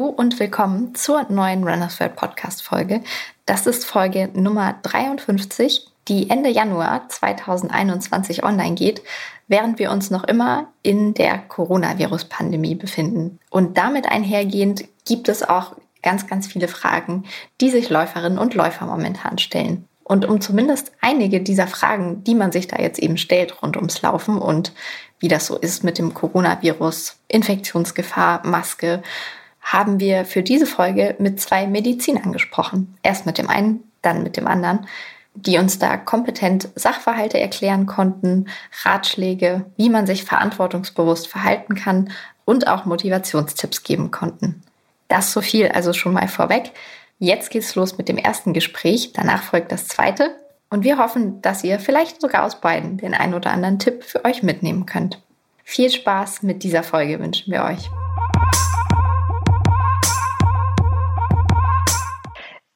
Hallo und willkommen zur neuen Runners World Podcast Folge. Das ist Folge Nummer 53, die Ende Januar 2021 online geht, während wir uns noch immer in der Coronavirus-Pandemie befinden. Und damit einhergehend gibt es auch ganz, ganz viele Fragen, die sich Läuferinnen und Läufer momentan stellen. Und um zumindest einige dieser Fragen, die man sich da jetzt eben stellt rund ums Laufen und wie das so ist mit dem Coronavirus, Infektionsgefahr, Maske, haben wir für diese Folge mit zwei Medizinern gesprochen. Erst mit dem einen, dann mit dem anderen, die uns da kompetent Sachverhalte erklären konnten, Ratschläge, wie man sich verantwortungsbewusst verhalten kann und auch Motivationstipps geben konnten. Das so viel also schon mal vorweg. Jetzt geht's los mit dem ersten Gespräch, danach folgt das zweite und wir hoffen, dass ihr vielleicht sogar aus beiden den einen oder anderen Tipp für euch mitnehmen könnt. Viel Spaß mit dieser Folge wünschen wir euch.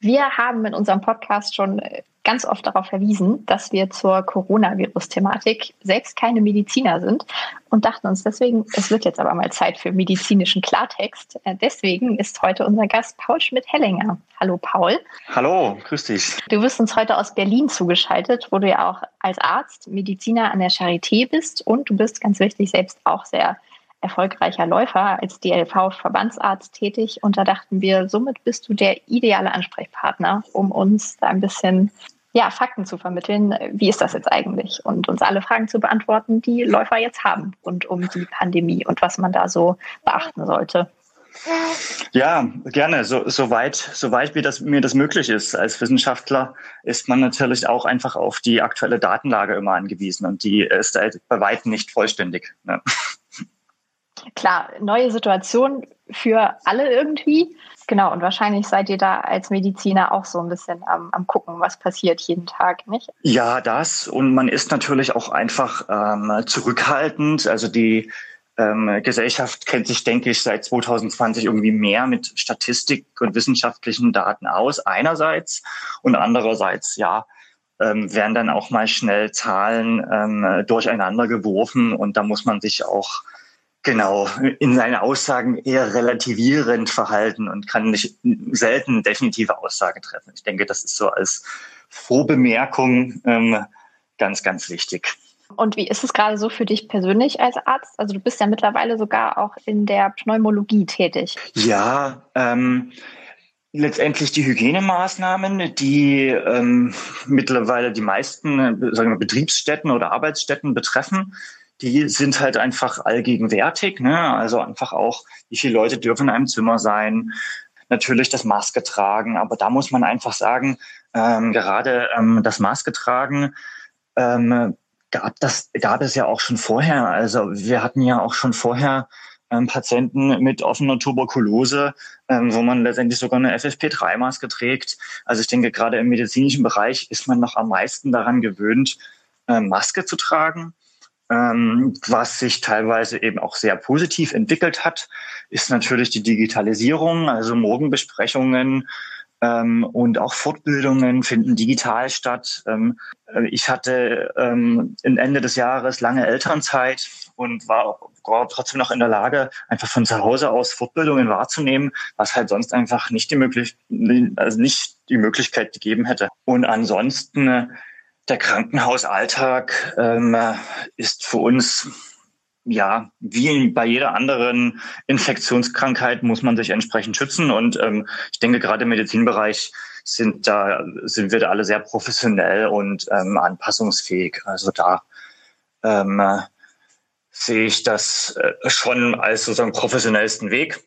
Wir haben in unserem Podcast schon ganz oft darauf verwiesen, dass wir zur Coronavirus-Thematik selbst keine Mediziner sind und dachten uns deswegen, es wird jetzt aber mal Zeit für medizinischen Klartext. Äh, deswegen ist heute unser Gast Paul Schmidt-Hellinger. Hallo Paul. Hallo, grüß dich. Du bist uns heute aus Berlin zugeschaltet, wo du ja auch als Arzt Mediziner an der Charité bist und du bist ganz wichtig selbst auch sehr erfolgreicher Läufer als DLV-Verbandsarzt tätig. Und da dachten wir, somit bist du der ideale Ansprechpartner, um uns da ein bisschen ja, Fakten zu vermitteln. Wie ist das jetzt eigentlich? Und uns alle Fragen zu beantworten, die Läufer jetzt haben rund um die Pandemie und was man da so beachten sollte. Ja, gerne. So, soweit, soweit mir das, mir das möglich ist. Als Wissenschaftler ist man natürlich auch einfach auf die aktuelle Datenlage immer angewiesen und die ist halt bei weitem nicht vollständig. Ne? Klar, neue Situation für alle irgendwie. Genau, und wahrscheinlich seid ihr da als Mediziner auch so ein bisschen am, am gucken, was passiert jeden Tag, nicht? Ja, das. Und man ist natürlich auch einfach ähm, zurückhaltend. Also die ähm, Gesellschaft kennt sich, denke ich, seit 2020 irgendwie mehr mit Statistik und wissenschaftlichen Daten aus, einerseits. Und andererseits, ja, ähm, werden dann auch mal schnell Zahlen ähm, durcheinander geworfen. Und da muss man sich auch genau in seinen Aussagen eher relativierend verhalten und kann nicht selten definitive Aussagen treffen. Ich denke, das ist so als Vorbemerkung ähm, ganz, ganz wichtig. Und wie ist es gerade so für dich persönlich als Arzt? Also du bist ja mittlerweile sogar auch in der Pneumologie tätig. Ja, ähm, letztendlich die Hygienemaßnahmen, die ähm, mittlerweile die meisten sagen wir, Betriebsstätten oder Arbeitsstätten betreffen, die sind halt einfach allgegenwärtig. Ne? Also einfach auch, wie viele Leute dürfen in einem Zimmer sein. Natürlich das Maske tragen, aber da muss man einfach sagen, ähm, gerade ähm, das Maske tragen ähm, gab das gab es ja auch schon vorher. Also wir hatten ja auch schon vorher ähm, Patienten mit offener Tuberkulose, ähm, wo man letztendlich sogar eine FFP3-Maske trägt. Also ich denke, gerade im medizinischen Bereich ist man noch am meisten daran gewöhnt, äh, Maske zu tragen. Ähm, was sich teilweise eben auch sehr positiv entwickelt hat, ist natürlich die Digitalisierung. Also Morgenbesprechungen ähm, und auch Fortbildungen finden digital statt. Ähm, äh, ich hatte ähm, Ende des Jahres lange Elternzeit und war, trotzdem noch in der Lage, einfach von zu Hause aus Fortbildungen wahrzunehmen, was halt sonst einfach nicht die, möglich also nicht die Möglichkeit gegeben hätte. Und ansonsten der Krankenhausalltag ähm, ist für uns ja, wie bei jeder anderen Infektionskrankheit muss man sich entsprechend schützen. Und ähm, ich denke, gerade im Medizinbereich sind da sind wir da alle sehr professionell und ähm, anpassungsfähig. Also da ähm, sehe ich das äh, schon als sozusagen professionellsten Weg.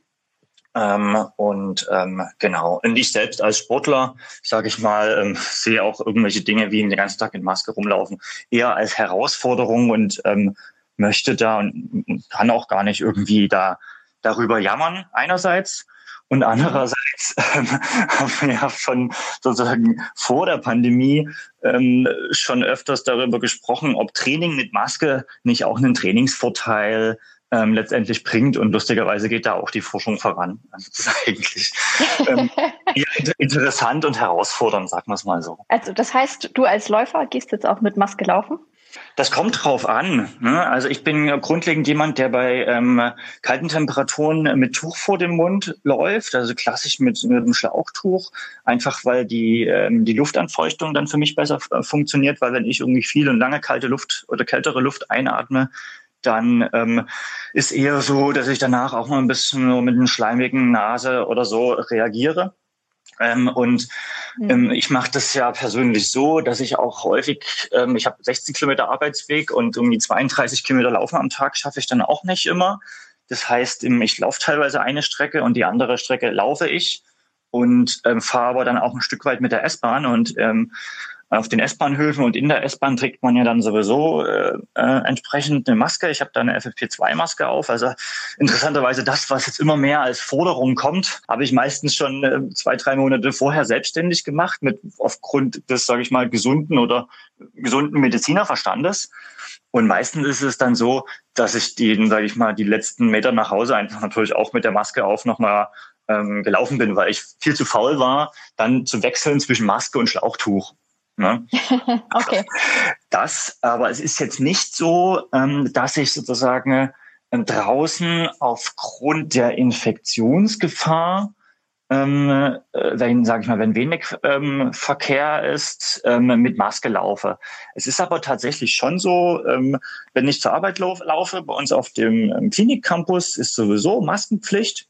Ähm, und ähm, genau, und ich selbst als Sportler, sage ich mal, ähm, sehe auch irgendwelche Dinge wie den ganzen Tag mit Maske rumlaufen, eher als Herausforderung und ähm, möchte da und kann auch gar nicht irgendwie da darüber jammern einerseits. Und andererseits ähm, haben wir ja schon sozusagen vor der Pandemie ähm, schon öfters darüber gesprochen, ob Training mit Maske nicht auch einen Trainingsvorteil ähm, letztendlich bringt. Und lustigerweise geht da auch die Forschung voran. Also das ist eigentlich ähm, interessant und herausfordernd, sagen wir es mal so. Also das heißt, du als Läufer gehst jetzt auch mit Maske laufen? Das kommt drauf an. Ne? Also ich bin grundlegend jemand, der bei ähm, kalten Temperaturen mit Tuch vor dem Mund läuft, also klassisch mit, mit einem Schlauchtuch, einfach weil die, ähm, die Luftanfeuchtung dann für mich besser äh, funktioniert, weil wenn ich irgendwie viel und lange kalte Luft oder kältere Luft einatme, dann ähm, ist eher so, dass ich danach auch mal ein bisschen mit einer schleimigen Nase oder so reagiere. Ähm, und mhm. ähm, ich mache das ja persönlich so, dass ich auch häufig, ähm, ich habe 16 Kilometer Arbeitsweg und um die 32 Kilometer Laufen am Tag schaffe ich dann auch nicht immer. Das heißt, ähm, ich laufe teilweise eine Strecke und die andere Strecke laufe ich und ähm, fahre aber dann auch ein Stück weit mit der S-Bahn und ähm, auf den S-Bahnhöfen und in der S-Bahn trägt man ja dann sowieso äh, äh, entsprechend eine Maske. Ich habe da eine FFP2-Maske auf. Also interessanterweise das, was jetzt immer mehr als Forderung kommt, habe ich meistens schon äh, zwei, drei Monate vorher selbstständig gemacht, mit aufgrund des, sage ich mal, gesunden oder gesunden Medizinerverstandes. Und meistens ist es dann so, dass ich die, sage ich mal, die letzten Meter nach Hause einfach natürlich auch mit der Maske auf nochmal ähm, gelaufen bin, weil ich viel zu faul war, dann zu wechseln zwischen Maske und Schlauchtuch. Ne? okay. Das, aber es ist jetzt nicht so, ähm, dass ich sozusagen äh, draußen aufgrund der Infektionsgefahr ähm, äh, wenn, sage ich mal, wenn wenig ähm, Verkehr ist, ähm, mit Maske laufe. Es ist aber tatsächlich schon so, ähm, wenn ich zur Arbeit lauf, laufe, bei uns auf dem ähm, Klinikcampus ist sowieso Maskenpflicht.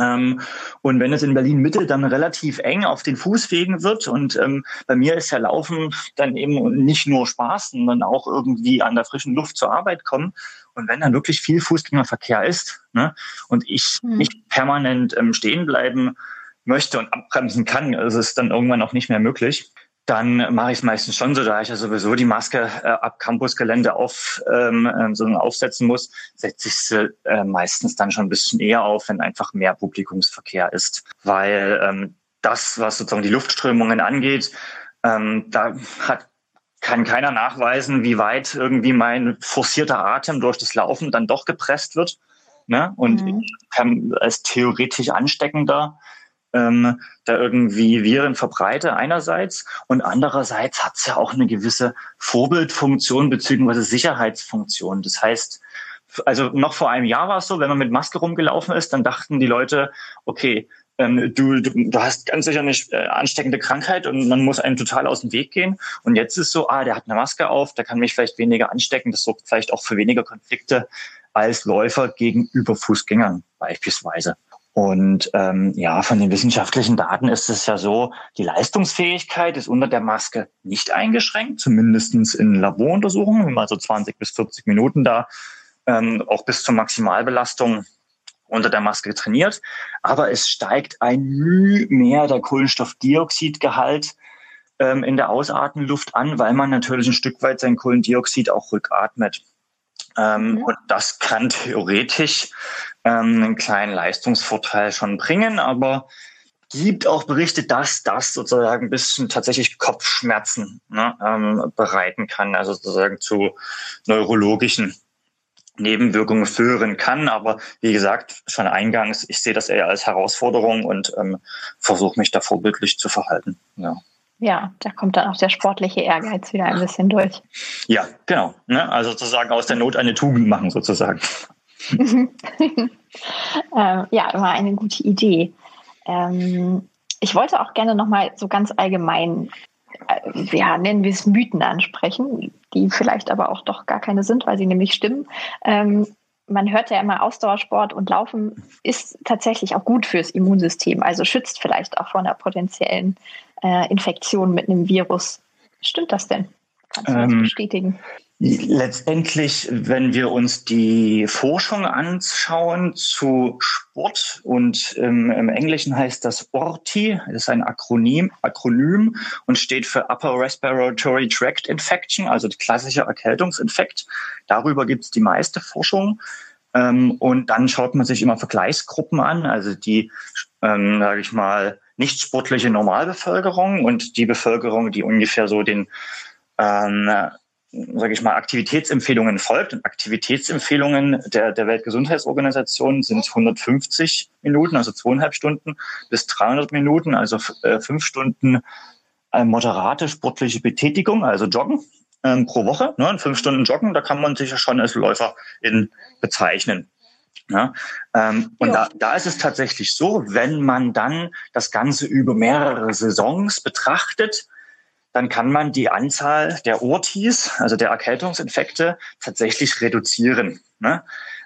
Ähm, und wenn es in Berlin Mitte dann relativ eng auf den Fußwegen wird und ähm, bei mir ist ja Laufen dann eben nicht nur Spaß, sondern auch irgendwie an der frischen Luft zur Arbeit kommen. Und wenn dann wirklich viel Fußgängerverkehr ist ne, und ich hm. nicht permanent ähm, stehen bleiben möchte und abbremsen kann, ist es dann irgendwann auch nicht mehr möglich dann mache ich es meistens schon so, da ich ja sowieso die Maske äh, ab Campusgelände auf, ähm, äh, so aufsetzen muss, setze ich sie äh, meistens dann schon ein bisschen eher auf, wenn einfach mehr Publikumsverkehr ist. Weil ähm, das, was sozusagen die Luftströmungen angeht, ähm, da hat kann keiner nachweisen, wie weit irgendwie mein forcierter Atem durch das Laufen dann doch gepresst wird. Ne? Und mhm. kann als theoretisch ansteckender ähm, da irgendwie Viren verbreite einerseits und andererseits hat es ja auch eine gewisse Vorbildfunktion beziehungsweise Sicherheitsfunktion. Das heißt, also noch vor einem Jahr war es so, wenn man mit Maske rumgelaufen ist, dann dachten die Leute, okay, ähm, du, du, du hast ganz sicher eine äh, ansteckende Krankheit und man muss einem total aus dem Weg gehen. Und jetzt ist so, ah, der hat eine Maske auf, der kann mich vielleicht weniger anstecken, das sorgt vielleicht auch für weniger Konflikte als Läufer gegenüber Fußgängern beispielsweise. Und ähm, ja, von den wissenschaftlichen Daten ist es ja so, die Leistungsfähigkeit ist unter der Maske nicht eingeschränkt, zumindestens in Laboruntersuchungen, wenn man so 20 bis 40 Minuten da ähm, auch bis zur Maximalbelastung unter der Maske trainiert. Aber es steigt ein Mühe mehr der Kohlenstoffdioxidgehalt ähm, in der Ausatmenluft an, weil man natürlich ein Stück weit sein Kohlendioxid auch rückatmet. Ähm, mhm. Und das kann theoretisch ähm, einen kleinen Leistungsvorteil schon bringen, aber gibt auch Berichte, dass das sozusagen ein bisschen tatsächlich Kopfschmerzen ne, ähm, bereiten kann, also sozusagen zu neurologischen Nebenwirkungen führen kann. Aber wie gesagt, schon eingangs, ich sehe das eher als Herausforderung und ähm, versuche mich da vorbildlich zu verhalten. Ja. Ja, da kommt dann auch der sportliche Ehrgeiz wieder ein bisschen durch. Ja, genau. Ne? Also sozusagen aus der Not eine Tugend machen, sozusagen. ähm, ja, immer eine gute Idee. Ähm, ich wollte auch gerne nochmal so ganz allgemein, äh, ja, nennen wir es Mythen ansprechen, die vielleicht aber auch doch gar keine sind, weil sie nämlich stimmen. Ähm, man hört ja immer, Ausdauersport und Laufen ist tatsächlich auch gut fürs Immunsystem, also schützt vielleicht auch vor einer potenziellen äh, Infektion mit einem Virus. Stimmt das denn? Kannst du das ähm, bestätigen? Letztendlich, wenn wir uns die Forschung anschauen zu Sport und ähm, im Englischen heißt das ORTI, ist ein Akronym, Akronym und steht für Upper Respiratory Tract Infection, also die klassische Erkältungsinfekt. Darüber gibt es die meiste Forschung. Ähm, und dann schaut man sich immer Vergleichsgruppen an, also die, ähm, sage ich mal, nicht sportliche Normalbevölkerung und die Bevölkerung, die ungefähr so den ähm, sage ich mal, Aktivitätsempfehlungen folgt. Und Aktivitätsempfehlungen der, der Weltgesundheitsorganisation sind 150 Minuten, also zweieinhalb Stunden, bis 300 Minuten, also äh, fünf Stunden äh, moderate sportliche Betätigung, also Joggen. ähm, pro Woche. Ne? Fünf Stunden Joggen, da kann man sich ja schon als Läuferin bezeichnen. Ja, ähm, und da, da ist es tatsächlich so, wenn man dann das Ganze über mehrere Saisons betrachtet, dann kann man die Anzahl der ORTIs, also der Erkältungsinfekte, tatsächlich reduzieren. Ne?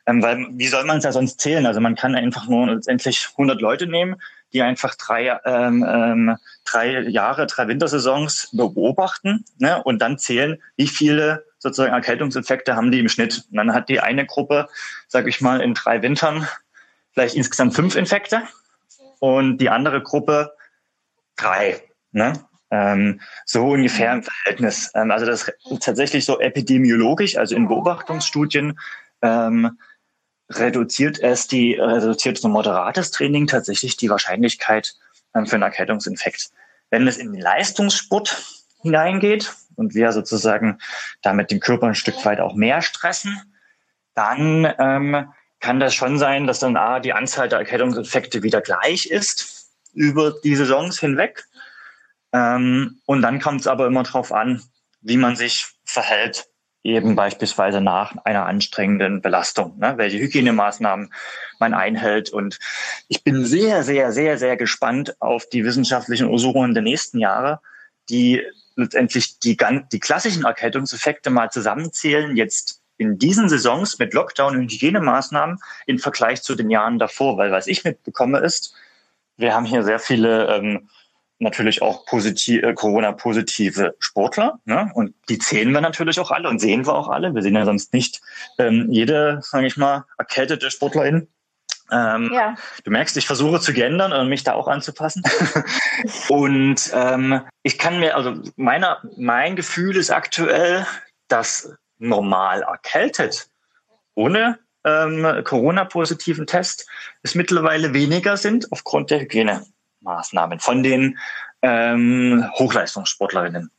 Ähm, weil wie soll man es ja sonst zählen? Also man kann einfach nur letztendlich 100 Leute nehmen, die einfach drei, ähm, ähm, drei Jahre, drei Wintersaisons beobachten ne? und dann zählen, wie viele sozusagen Erkältungsinfekte haben die im Schnitt. Und dann hat die eine Gruppe, sage ich mal, in drei Wintern vielleicht insgesamt fünf Infekte und die andere Gruppe drei. Ne? Ähm, so ungefähr im Verhältnis. Ähm, also das ist tatsächlich so epidemiologisch, also in Beobachtungsstudien ähm, reduziert es die, reduziert so moderates Training tatsächlich die Wahrscheinlichkeit ähm, für einen Erkältungsinfekt. Wenn es in den Leistungssport hineingeht und wir sozusagen damit den Körper ein Stück weit auch mehr stressen, dann ähm, kann das schon sein, dass dann A, die Anzahl der Erkältungsinfekte wieder gleich ist über die Saisons hinweg. Ähm, und dann kommt es aber immer darauf an, wie man sich verhält eben beispielsweise nach einer anstrengenden Belastung, ne, welche Hygienemaßnahmen man einhält. Und ich bin sehr, sehr, sehr, sehr gespannt auf die wissenschaftlichen Untersuchungen der nächsten Jahre, die letztendlich die, die klassischen Erkältungseffekte mal zusammenzählen, jetzt in diesen Saisons mit Lockdown und Hygienemaßnahmen im Vergleich zu den Jahren davor. Weil was ich mitbekomme ist, wir haben hier sehr viele ähm, natürlich auch positiv, äh, Corona-positive Sportler. Ne? Und die zählen wir natürlich auch alle und sehen wir auch alle. Wir sehen ja sonst nicht ähm, jede, sage ich mal, erkältete Sportlerin. Ähm, ja. Du merkst, ich versuche zu gendern und mich da auch anzupassen. und ähm, ich kann mir, also meiner, mein Gefühl ist aktuell, dass normal erkältet ohne ähm, Corona-positiven Test es mittlerweile weniger sind aufgrund der Hygiene. Maßnahmen von den ähm, Hochleistungssportlerinnen.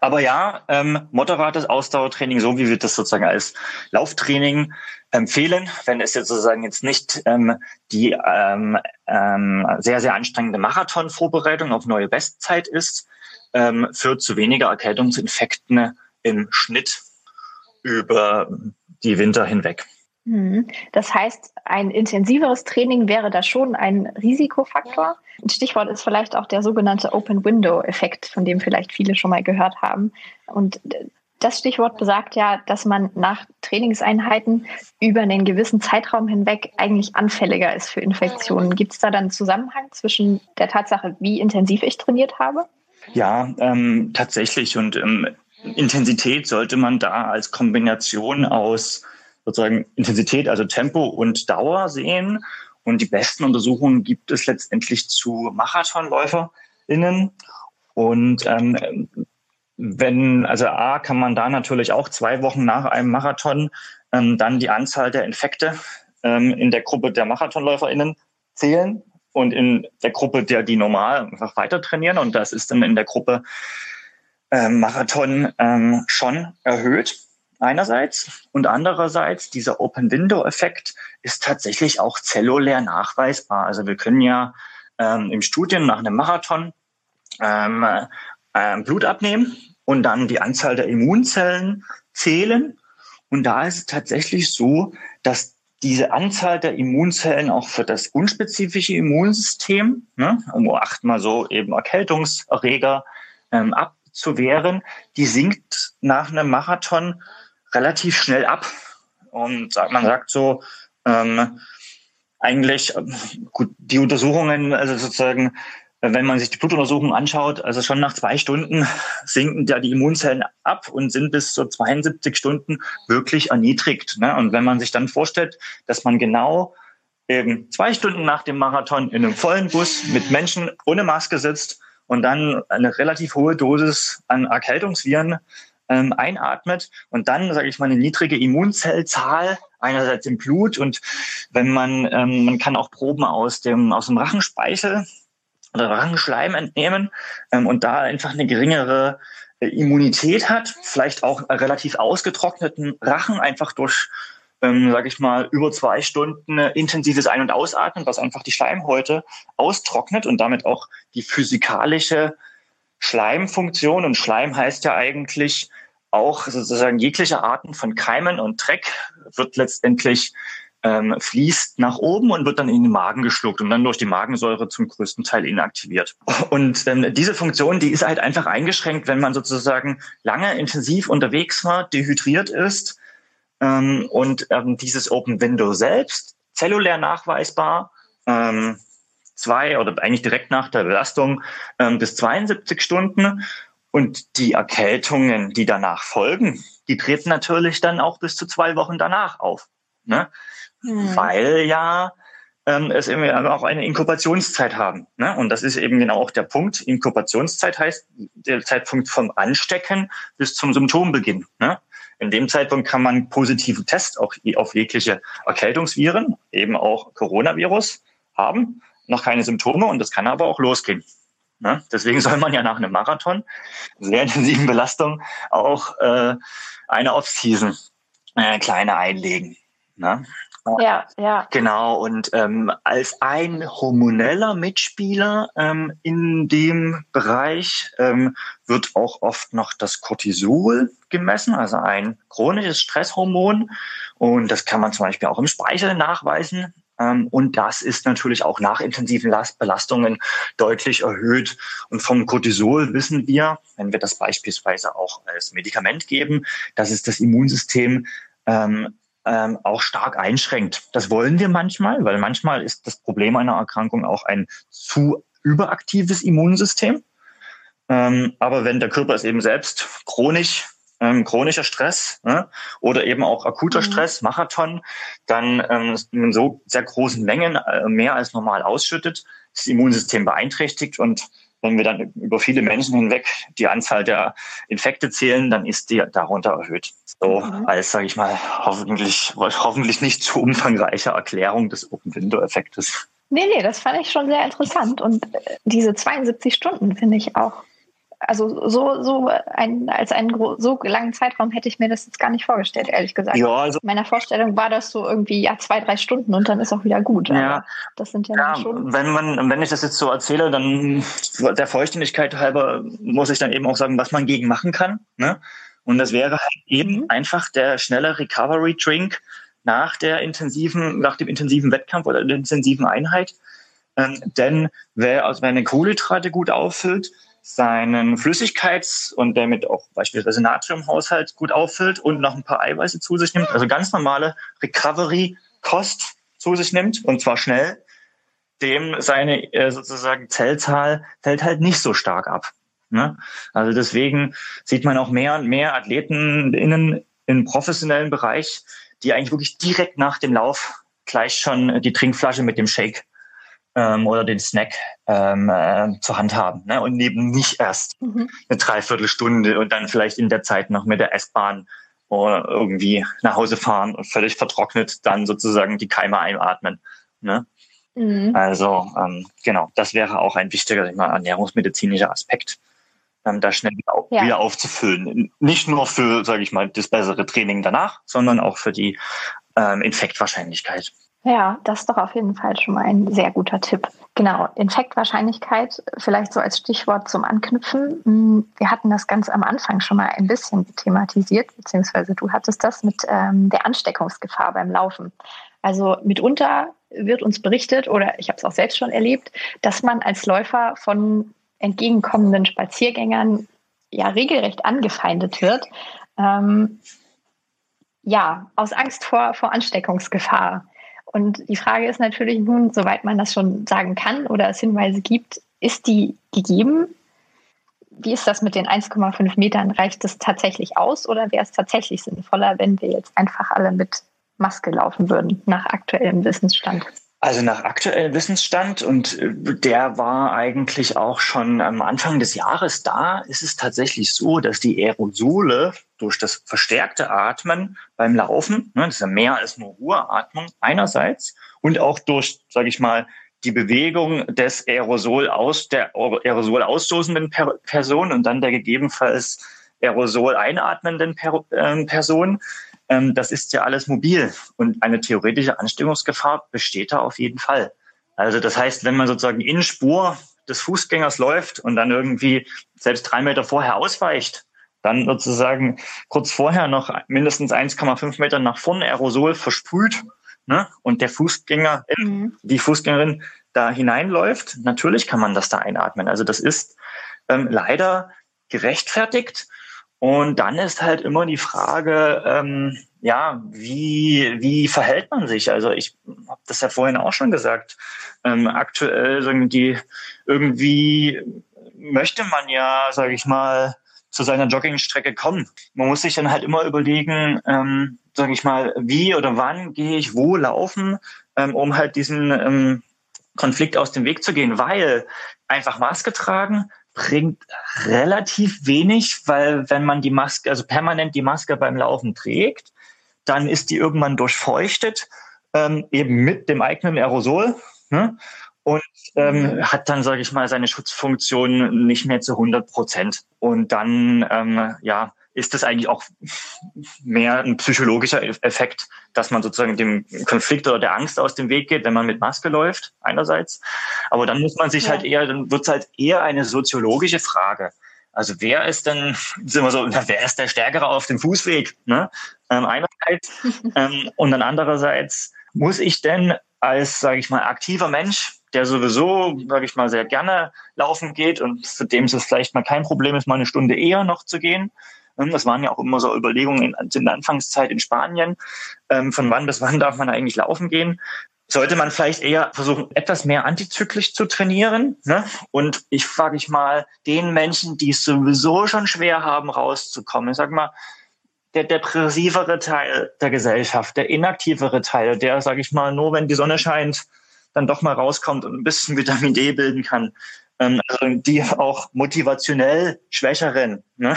Aber ja, ähm, moderates Ausdauertraining, so wie wir das sozusagen als Lauftraining empfehlen, wenn es jetzt sozusagen jetzt nicht ähm, die ähm, ähm, sehr, sehr anstrengende Marathonvorbereitung auf neue Bestzeit ist, ähm, führt zu weniger Erkältungsinfekten im Schnitt über die Winter hinweg. Mhm. Das heißt, ein intensiveres Training wäre da schon ein Risikofaktor. Ein Stichwort ist vielleicht auch der sogenannte Open Window Effekt, von dem vielleicht viele schon mal gehört haben. Und das Stichwort besagt ja, dass man nach Trainingseinheiten über einen gewissen Zeitraum hinweg eigentlich anfälliger ist für Infektionen. Gibt es da dann einen Zusammenhang zwischen der Tatsache, wie intensiv ich trainiert habe? Ja, ähm, tatsächlich. Und ähm, Intensität sollte man da als Kombination aus sozusagen Intensität, also Tempo und Dauer sehen. Und die besten Untersuchungen gibt es letztendlich zu MarathonläuferInnen. Und ähm, wenn, also A, kann man da natürlich auch zwei Wochen nach einem Marathon ähm, dann die Anzahl der Infekte ähm, in der Gruppe der MarathonläuferInnen zählen und in der Gruppe der, die normal einfach weiter trainieren. Und das ist dann in der Gruppe ähm, Marathon ähm, schon erhöht einerseits und andererseits dieser Open-Window-Effekt ist tatsächlich auch zellulär nachweisbar. Also wir können ja ähm, im Studien nach einem Marathon ähm, äh, Blut abnehmen und dann die Anzahl der Immunzellen zählen. Und da ist es tatsächlich so, dass diese Anzahl der Immunzellen auch für das unspezifische Immunsystem, ne, um achtmal so eben Erkältungserreger ähm, abzuwehren, die sinkt nach einem Marathon relativ schnell ab. Und man sagt so, ähm, eigentlich, gut, die Untersuchungen, also sozusagen, wenn man sich die Blutuntersuchungen anschaut, also schon nach zwei Stunden sinken ja die Immunzellen ab und sind bis zu 72 Stunden wirklich erniedrigt. Ne? Und wenn man sich dann vorstellt, dass man genau eben zwei Stunden nach dem Marathon in einem vollen Bus mit Menschen ohne Maske sitzt und dann eine relativ hohe Dosis an Erkältungsviren ähm, einatmet und dann, sage ich mal, eine niedrige Immunzellzahl einerseits im Blut und wenn man, ähm, man kann auch Proben aus dem, aus dem Rachenspeichel oder Rachenschleim entnehmen ähm, und da einfach eine geringere äh, Immunität hat, vielleicht auch relativ ausgetrockneten Rachen einfach durch ähm, sage ich mal, über zwei Stunden intensives Ein- und Ausatmen, was einfach die Schleimhäute austrocknet und damit auch die physikalische Schleimfunktion. Und Schleim heißt ja eigentlich auch sozusagen jegliche Arten von Keimen und Dreck wird letztendlich ähm, fließt nach oben und wird dann in den Magen geschluckt und dann durch die Magensäure zum größten Teil inaktiviert. Und ähm, diese Funktion, die ist halt einfach eingeschränkt, wenn man sozusagen lange intensiv unterwegs war, dehydriert ist ähm, und ähm, dieses Open Window selbst zellulär nachweisbar ähm, zwei oder eigentlich direkt nach der Belastung ähm, bis 72 Stunden und die Erkältungen, die danach folgen, die treten natürlich dann auch bis zu zwei Wochen danach auf. Ne? Mhm. Weil ja ähm, es eben auch eine Inkubationszeit haben. Ne? Und das ist eben genau auch der Punkt. Inkubationszeit heißt der Zeitpunkt vom Anstecken bis zum Symptombeginn. Ne? In dem Zeitpunkt kann man positive Tests auch auf jegliche Erkältungsviren, eben auch Coronavirus haben, noch keine Symptome und das kann aber auch losgehen. Ne? Deswegen soll man ja nach einem Marathon, sehr intensiven Belastung, auch äh, eine Off-Season äh, kleine einlegen. Ne? Ja, ja. Genau, und ähm, als ein hormoneller Mitspieler ähm, in dem Bereich ähm, wird auch oft noch das Cortisol gemessen, also ein chronisches Stresshormon. Und das kann man zum Beispiel auch im Speichel nachweisen. Ähm, und das ist natürlich auch nach intensiven Belastungen deutlich erhöht. Und vom Cortisol wissen wir, wenn wir das beispielsweise auch als Medikament geben, dass es das Immunsystem ähm, ähm, auch stark einschränkt. Das wollen wir manchmal, weil manchmal ist das Problem einer Erkrankung auch ein zu überaktives Immunsystem. Ähm, aber wenn der Körper es eben selbst chronisch ähm, chronischer Stress ne, oder eben auch akuter mhm. Stress, Marathon, dann ähm, in so sehr großen Mengen äh, mehr als normal ausschüttet, das Immunsystem beeinträchtigt und wenn wir dann über viele Menschen hinweg die Anzahl der Infekte zählen, dann ist die darunter erhöht. So mhm. als, sage ich mal, hoffentlich, hoffentlich nicht zu umfangreiche Erklärung des Open Window Effektes. Nee, nee, das fand ich schon sehr interessant. Und äh, diese 72 Stunden finde ich auch also so, so ein, als einen so langen Zeitraum hätte ich mir das jetzt gar nicht vorgestellt, ehrlich gesagt. Ja, also In meiner Vorstellung war das so irgendwie ja zwei, drei Stunden und dann ist auch wieder gut. Ja, das sind ja, ja schon. Wenn man, wenn ich das jetzt so erzähle, dann der Vollständigkeit halber muss ich dann eben auch sagen, was man gegen machen kann. Ne? Und das wäre halt eben mhm. einfach der schnelle Recovery Drink nach der intensiven, nach dem intensiven Wettkampf oder der intensiven Einheit. Ähm, denn wer also seine Kohlenhydrate gut auffüllt, seinen Flüssigkeits- und damit auch beispielsweise Natriumhaushalt gut auffüllt und noch ein paar Eiweiße zu sich nimmt, also ganz normale Recovery-Kost zu sich nimmt und zwar schnell, dem seine äh, sozusagen Zellzahl fällt halt nicht so stark ab. Ne? Also deswegen sieht man auch mehr und mehr Athleten innen im professionellen Bereich, die eigentlich wirklich direkt nach dem Lauf gleich schon die Trinkflasche mit dem Shake ähm, oder den Snack ähm, äh, zur Hand haben ne? und eben nicht erst mhm. eine Dreiviertelstunde und dann vielleicht in der Zeit noch mit der S-Bahn oder irgendwie nach Hause fahren und völlig vertrocknet dann sozusagen die Keime einatmen. Ne? Mhm. Also ähm, genau, das wäre auch ein wichtiger ich mal, ernährungsmedizinischer Aspekt, ähm, da schnell wieder, ja. wieder aufzufüllen. Nicht nur für, sage ich mal, das bessere Training danach, sondern auch für die ähm, Infektwahrscheinlichkeit. Ja, das ist doch auf jeden Fall schon mal ein sehr guter Tipp. Genau, Infektwahrscheinlichkeit, vielleicht so als Stichwort zum Anknüpfen. Hm, wir hatten das ganz am Anfang schon mal ein bisschen thematisiert, beziehungsweise du hattest das mit ähm, der Ansteckungsgefahr beim Laufen. Also mitunter wird uns berichtet, oder ich habe es auch selbst schon erlebt, dass man als Läufer von entgegenkommenden Spaziergängern ja regelrecht angefeindet wird. Ähm, ja, aus Angst vor, vor Ansteckungsgefahr. Und die Frage ist natürlich nun, soweit man das schon sagen kann oder es Hinweise gibt, ist die gegeben? Wie ist das mit den 1,5 Metern? Reicht das tatsächlich aus oder wäre es tatsächlich sinnvoller, wenn wir jetzt einfach alle mit Maske laufen würden, nach aktuellem Wissensstand? Also nach aktuellem Wissensstand, und äh, der war eigentlich auch schon am Anfang des Jahres da, ist es tatsächlich so, dass die Aerosole durch das verstärkte Atmen beim Laufen, ne, das ist ja mehr als nur Ruheatmung einerseits, und auch durch, sage ich mal, die Bewegung des Aerosol aus der Aerosol ausstoßenden per Person und dann der gegebenenfalls Aerosol einatmenden per äh, Person ähm, das ist ja alles mobil und eine theoretische Ansteckungsgefahr besteht da auf jeden Fall. Also das heißt, wenn man sozusagen in Spur des Fußgängers läuft und dann irgendwie selbst drei Meter vorher ausweicht dann sozusagen kurz vorher noch mindestens 1,5 Meter nach vorne Aerosol versprüht ne? und der Fußgänger, mhm. die Fußgängerin da hineinläuft, natürlich kann man das da einatmen. Also das ist ähm, leider gerechtfertigt. Und dann ist halt immer die Frage, ähm, ja, wie, wie verhält man sich? Also ich habe das ja vorhin auch schon gesagt. Ähm, aktuell sagen irgendwie möchte man ja, sage ich mal, zu seiner Joggingstrecke kommen. Man muss sich dann halt immer überlegen, ähm, sage ich mal, wie oder wann gehe ich wo laufen, ähm, um halt diesen ähm, Konflikt aus dem Weg zu gehen, weil einfach Maske tragen bringt relativ wenig, weil wenn man die Maske, also permanent die Maske beim Laufen trägt, dann ist die irgendwann durchfeuchtet, ähm, eben mit dem eigenen Aerosol. Ne? und ähm, hat dann, sage ich mal, seine Schutzfunktion nicht mehr zu 100 Prozent. Und dann, ähm, ja, ist das eigentlich auch mehr ein psychologischer Effekt, dass man sozusagen dem Konflikt oder der Angst aus dem Weg geht, wenn man mit Maske läuft, einerseits. Aber dann muss man sich ja. halt eher, dann wird es halt eher eine soziologische Frage. Also wer ist denn, sind wir so, wer ist der Stärkere auf dem Fußweg? Ne? Ähm, einerseits ähm, und dann andererseits muss ich denn als, sage ich mal, aktiver Mensch der sowieso, sage ich mal, sehr gerne laufen geht und für dem es vielleicht mal kein Problem ist, mal eine Stunde eher noch zu gehen. Ähm, das waren ja auch immer so Überlegungen in, in der Anfangszeit in Spanien. Ähm, von wann bis wann darf man eigentlich laufen gehen? Sollte man vielleicht eher versuchen, etwas mehr antizyklisch zu trainieren? Ne? Und ich frage ich mal, den Menschen, die es sowieso schon schwer haben, rauszukommen, ich sag mal, der depressivere Teil der Gesellschaft, der inaktivere Teil, der, sage ich mal, nur wenn die Sonne scheint, dann doch mal rauskommt und ein bisschen Vitamin D bilden kann. Ähm, also die auch motivationell Schwächeren, ne?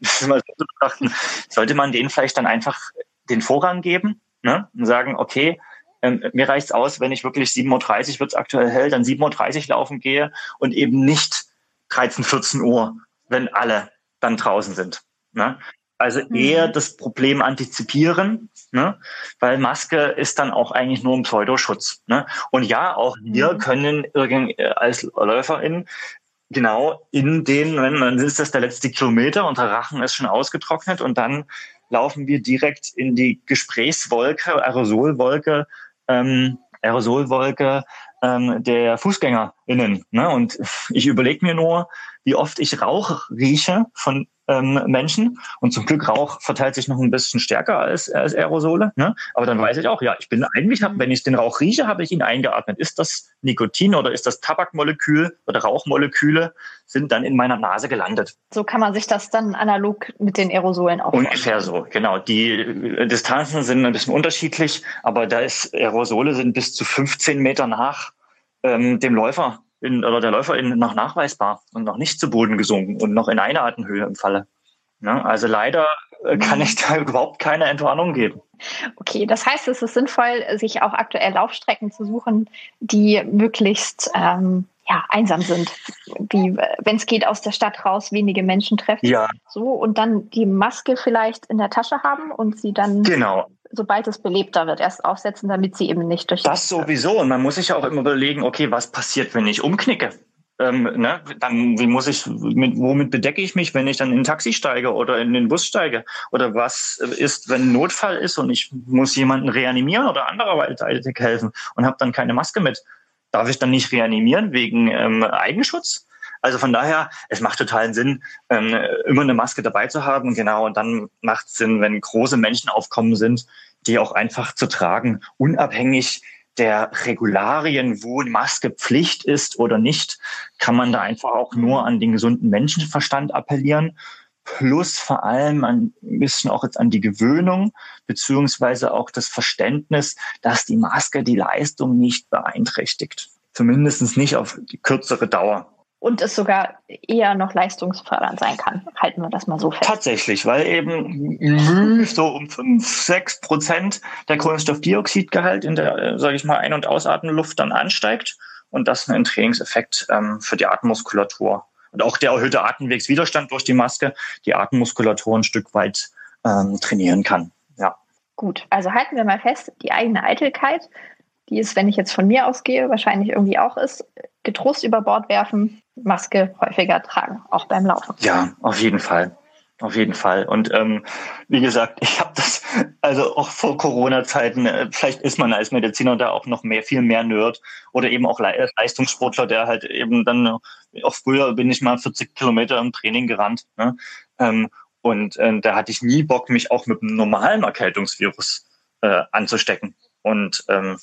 sollte man denen vielleicht dann einfach den Vorrang geben ne? und sagen, okay, ähm, mir reicht's aus, wenn ich wirklich 7.30 Uhr wird's aktuell hell, dann 7.30 Uhr laufen gehe und eben nicht 13, 14 Uhr, wenn alle dann draußen sind. Ne? Also mhm. eher das Problem antizipieren, ne? weil Maske ist dann auch eigentlich nur ein Pseudoschutz. Ne? Und ja, auch wir mhm. können äh, als LäuferInnen genau in den, wenn dann ist das der letzte Kilometer, unser Rachen ist schon ausgetrocknet und dann laufen wir direkt in die Gesprächswolke, Aerosolwolke, ähm, Aerosolwolke ähm, der FußgängerInnen. Ne? Und ich überlege mir nur, wie oft ich Rauch rieche von ähm, Menschen. Und zum Glück Rauch verteilt sich noch ein bisschen stärker als, als Aerosole. Ne? Aber dann weiß ich auch, ja, ich bin eigentlich, hab, wenn ich den Rauch rieche, habe ich ihn eingeatmet. Ist das Nikotin oder ist das Tabakmolekül oder Rauchmoleküle sind dann in meiner Nase gelandet. So kann man sich das dann analog mit den Aerosolen auch Ungefähr so, genau. Die äh, Distanzen sind ein bisschen unterschiedlich, aber da ist Aerosole sind bis zu 15 Meter nach ähm, dem Läufer in, oder der Läuferin noch nachweisbar und noch nicht zu Boden gesunken und noch in einer Atemhöhe im Falle. Ja, also leider äh, kann ich da überhaupt keine Entwarnung geben. Okay, das heißt, es ist sinnvoll, sich auch aktuell Laufstrecken zu suchen, die möglichst ähm, ja, einsam sind. Wie, wenn es geht, aus der Stadt raus, wenige Menschen treffen. Ja. So, und dann die Maske vielleicht in der Tasche haben und sie dann, genau. Sobald es belebter wird, erst aufsetzen, damit sie eben nicht durch. Das sowieso. Und man muss sich ja auch immer überlegen, okay, was passiert, wenn ich umknicke? Ähm, ne, dann wie muss ich, mit, womit bedecke ich mich, wenn ich dann in ein Taxi steige oder in den Bus steige? Oder was ist, wenn ein Notfall ist und ich muss jemanden reanimieren oder andererweitig helfen und habe dann keine Maske mit? darf ich dann nicht reanimieren wegen ähm, Eigenschutz? Also von daher, es macht totalen Sinn, ähm, immer eine Maske dabei zu haben. Genau, und dann macht es Sinn, wenn große Menschenaufkommen sind, die auch einfach zu tragen, unabhängig der Regularien, wo die Maske Pflicht ist oder nicht, kann man da einfach auch nur an den gesunden Menschenverstand appellieren plus vor allem ein bisschen auch jetzt an die Gewöhnung beziehungsweise auch das Verständnis, dass die Maske die Leistung nicht beeinträchtigt. Zumindest nicht auf die kürzere Dauer. Und es sogar eher noch leistungsfördernd sein kann. Halten wir das mal so fest. Tatsächlich, weil eben so um fünf, sechs Prozent der Kohlenstoffdioxidgehalt in der, sage ich mal, Ein- und Ausatmenluft dann ansteigt und das einen Trainingseffekt ähm, für die Atemmuskulatur und auch der erhöhte Atemwegswiderstand durch die Maske die Atemmuskulatur ein Stück weit ähm, trainieren kann. Ja. Gut, also halten wir mal fest, die eigene Eitelkeit, die es, wenn ich jetzt von mir ausgehe, wahrscheinlich irgendwie auch ist, getrost über Bord werfen, Maske häufiger tragen, auch beim Laufen. Ja, auf jeden Fall. Auf jeden Fall. Und ähm, wie gesagt, ich habe das, also auch vor Corona-Zeiten, äh, vielleicht ist man als Mediziner da auch noch mehr, viel mehr Nerd oder eben auch Le Leistungssportler, der halt eben dann, auch früher bin ich mal 40 Kilometer im Training gerannt. Ne? Ähm, und äh, da hatte ich nie Bock, mich auch mit einem normalen Erkältungsvirus äh, anzustecken. Und ähm,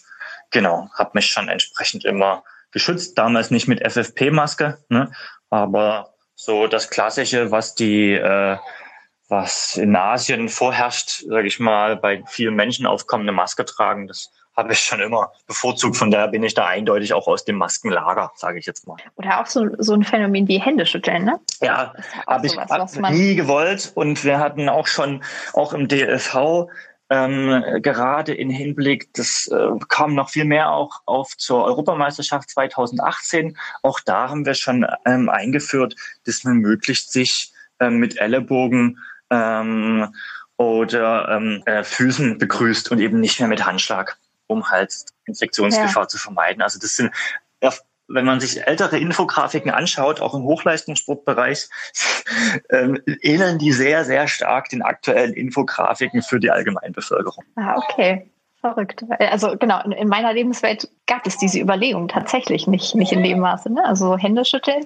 genau, habe mich schon entsprechend immer geschützt. Damals nicht mit FFP-Maske, ne? aber so das Klassische, was die, äh, was in Asien vorherrscht, sage ich mal, bei vielen Menschen aufkommende Maske tragen, das habe ich schon immer bevorzugt. Von daher bin ich da eindeutig auch aus dem Maskenlager, sage ich jetzt mal. Oder auch so, so ein Phänomen wie Händeschütteln, ne? Ja, habe ich sowas, nie gewollt. Und wir hatten auch schon, auch im DLV, ähm, gerade in Hinblick, das äh, kam noch viel mehr auch auf zur Europameisterschaft 2018. Auch da haben wir schon ähm, eingeführt, dass man möglichst sich ähm, mit Ellenbogen ähm, oder ähm, äh, Füßen begrüßt und eben nicht mehr mit Handschlag, um halt Infektionsgefahr ja. zu vermeiden. Also das sind wenn man sich ältere Infografiken anschaut, auch im Hochleistungssportbereich, ähm, ähneln die sehr, sehr stark den aktuellen Infografiken für die Allgemeinbevölkerung. Ah, okay. Verrückt. Also genau, in meiner Lebenswelt gab es diese Überlegung tatsächlich nicht, nicht in dem Maße. Ne? Also Hände schütteln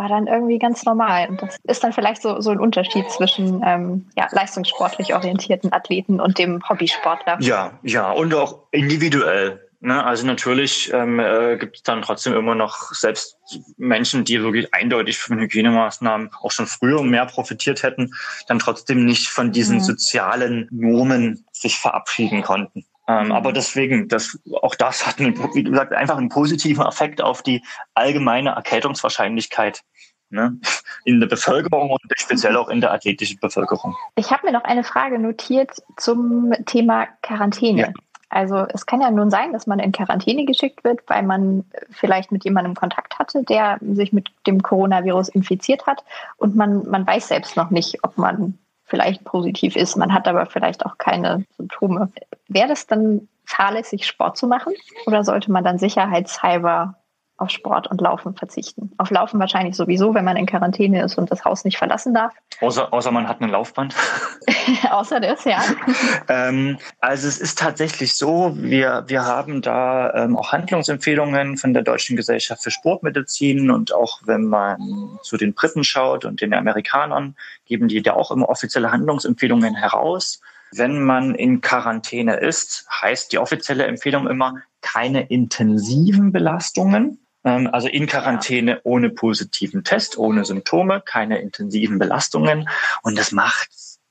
war dann irgendwie ganz normal. Und das ist dann vielleicht so, so ein Unterschied zwischen ähm, ja, leistungssportlich orientierten Athleten und dem Hobbysportler. Ja, ja, und auch individuell. Ne, also natürlich ähm, äh, gibt es dann trotzdem immer noch selbst Menschen, die wirklich eindeutig von Hygienemaßnahmen auch schon früher mehr profitiert hätten, dann trotzdem nicht von diesen mhm. sozialen Normen sich verabschieden konnten. Ähm, mhm. Aber deswegen, das, auch das hat, einen, wie gesagt, einfach einen positiven Effekt auf die allgemeine Erkältungswahrscheinlichkeit ne, in der Bevölkerung und speziell auch in der athletischen Bevölkerung. Ich habe mir noch eine Frage notiert zum Thema Quarantäne. Ja. Also es kann ja nun sein, dass man in Quarantäne geschickt wird, weil man vielleicht mit jemandem Kontakt hatte, der sich mit dem Coronavirus infiziert hat und man, man weiß selbst noch nicht, ob man vielleicht positiv ist. Man hat aber vielleicht auch keine Symptome. Wäre das dann fahrlässig, Sport zu machen oder sollte man dann sicherheitshalber auf Sport und Laufen verzichten. Auf Laufen wahrscheinlich sowieso, wenn man in Quarantäne ist und das Haus nicht verlassen darf. Außer, außer man hat ein Laufband. außer das, ja. ähm, also es ist tatsächlich so, wir, wir haben da ähm, auch Handlungsempfehlungen von der Deutschen Gesellschaft für Sportmedizin und auch wenn man zu den Briten schaut und den Amerikanern, geben die da auch immer offizielle Handlungsempfehlungen heraus. Wenn man in Quarantäne ist, heißt die offizielle Empfehlung immer keine intensiven Belastungen. Ähm, also in Quarantäne ohne positiven Test, ohne Symptome, keine intensiven Belastungen. Und das macht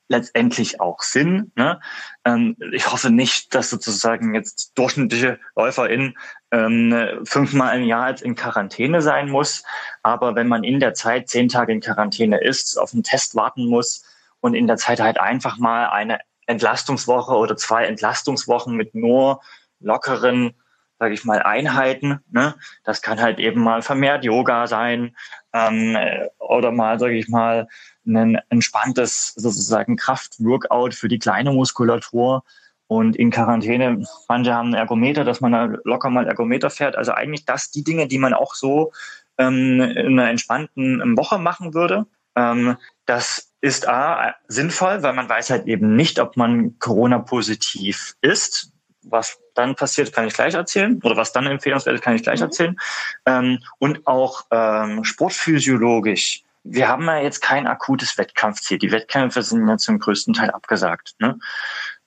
letztendlich auch Sinn. Ne? Ähm, ich hoffe nicht, dass sozusagen jetzt durchschnittliche Läuferin ähm, fünfmal im Jahr jetzt in Quarantäne sein muss. Aber wenn man in der Zeit zehn Tage in Quarantäne ist, auf einen Test warten muss und in der Zeit halt einfach mal eine Entlastungswoche oder zwei Entlastungswochen mit nur lockeren sage ich mal, Einheiten. Ne? Das kann halt eben mal vermehrt Yoga sein ähm, oder mal, sage ich mal, ein entspanntes sozusagen Kraftworkout für die kleine Muskulatur. Und in Quarantäne, manche haben einen Ergometer, dass man da locker mal Ergometer fährt. Also eigentlich das, die Dinge, die man auch so ähm, in einer entspannten Woche machen würde. Ähm, das ist A, sinnvoll, weil man weiß halt eben nicht, ob man Corona-positiv ist was dann passiert, kann ich gleich erzählen. Oder was dann empfehlenswert ist, kann ich gleich mhm. erzählen. Ähm, und auch ähm, sportphysiologisch. Wir haben ja jetzt kein akutes Wettkampfziel. Die Wettkämpfe sind ja zum größten Teil abgesagt. Ne?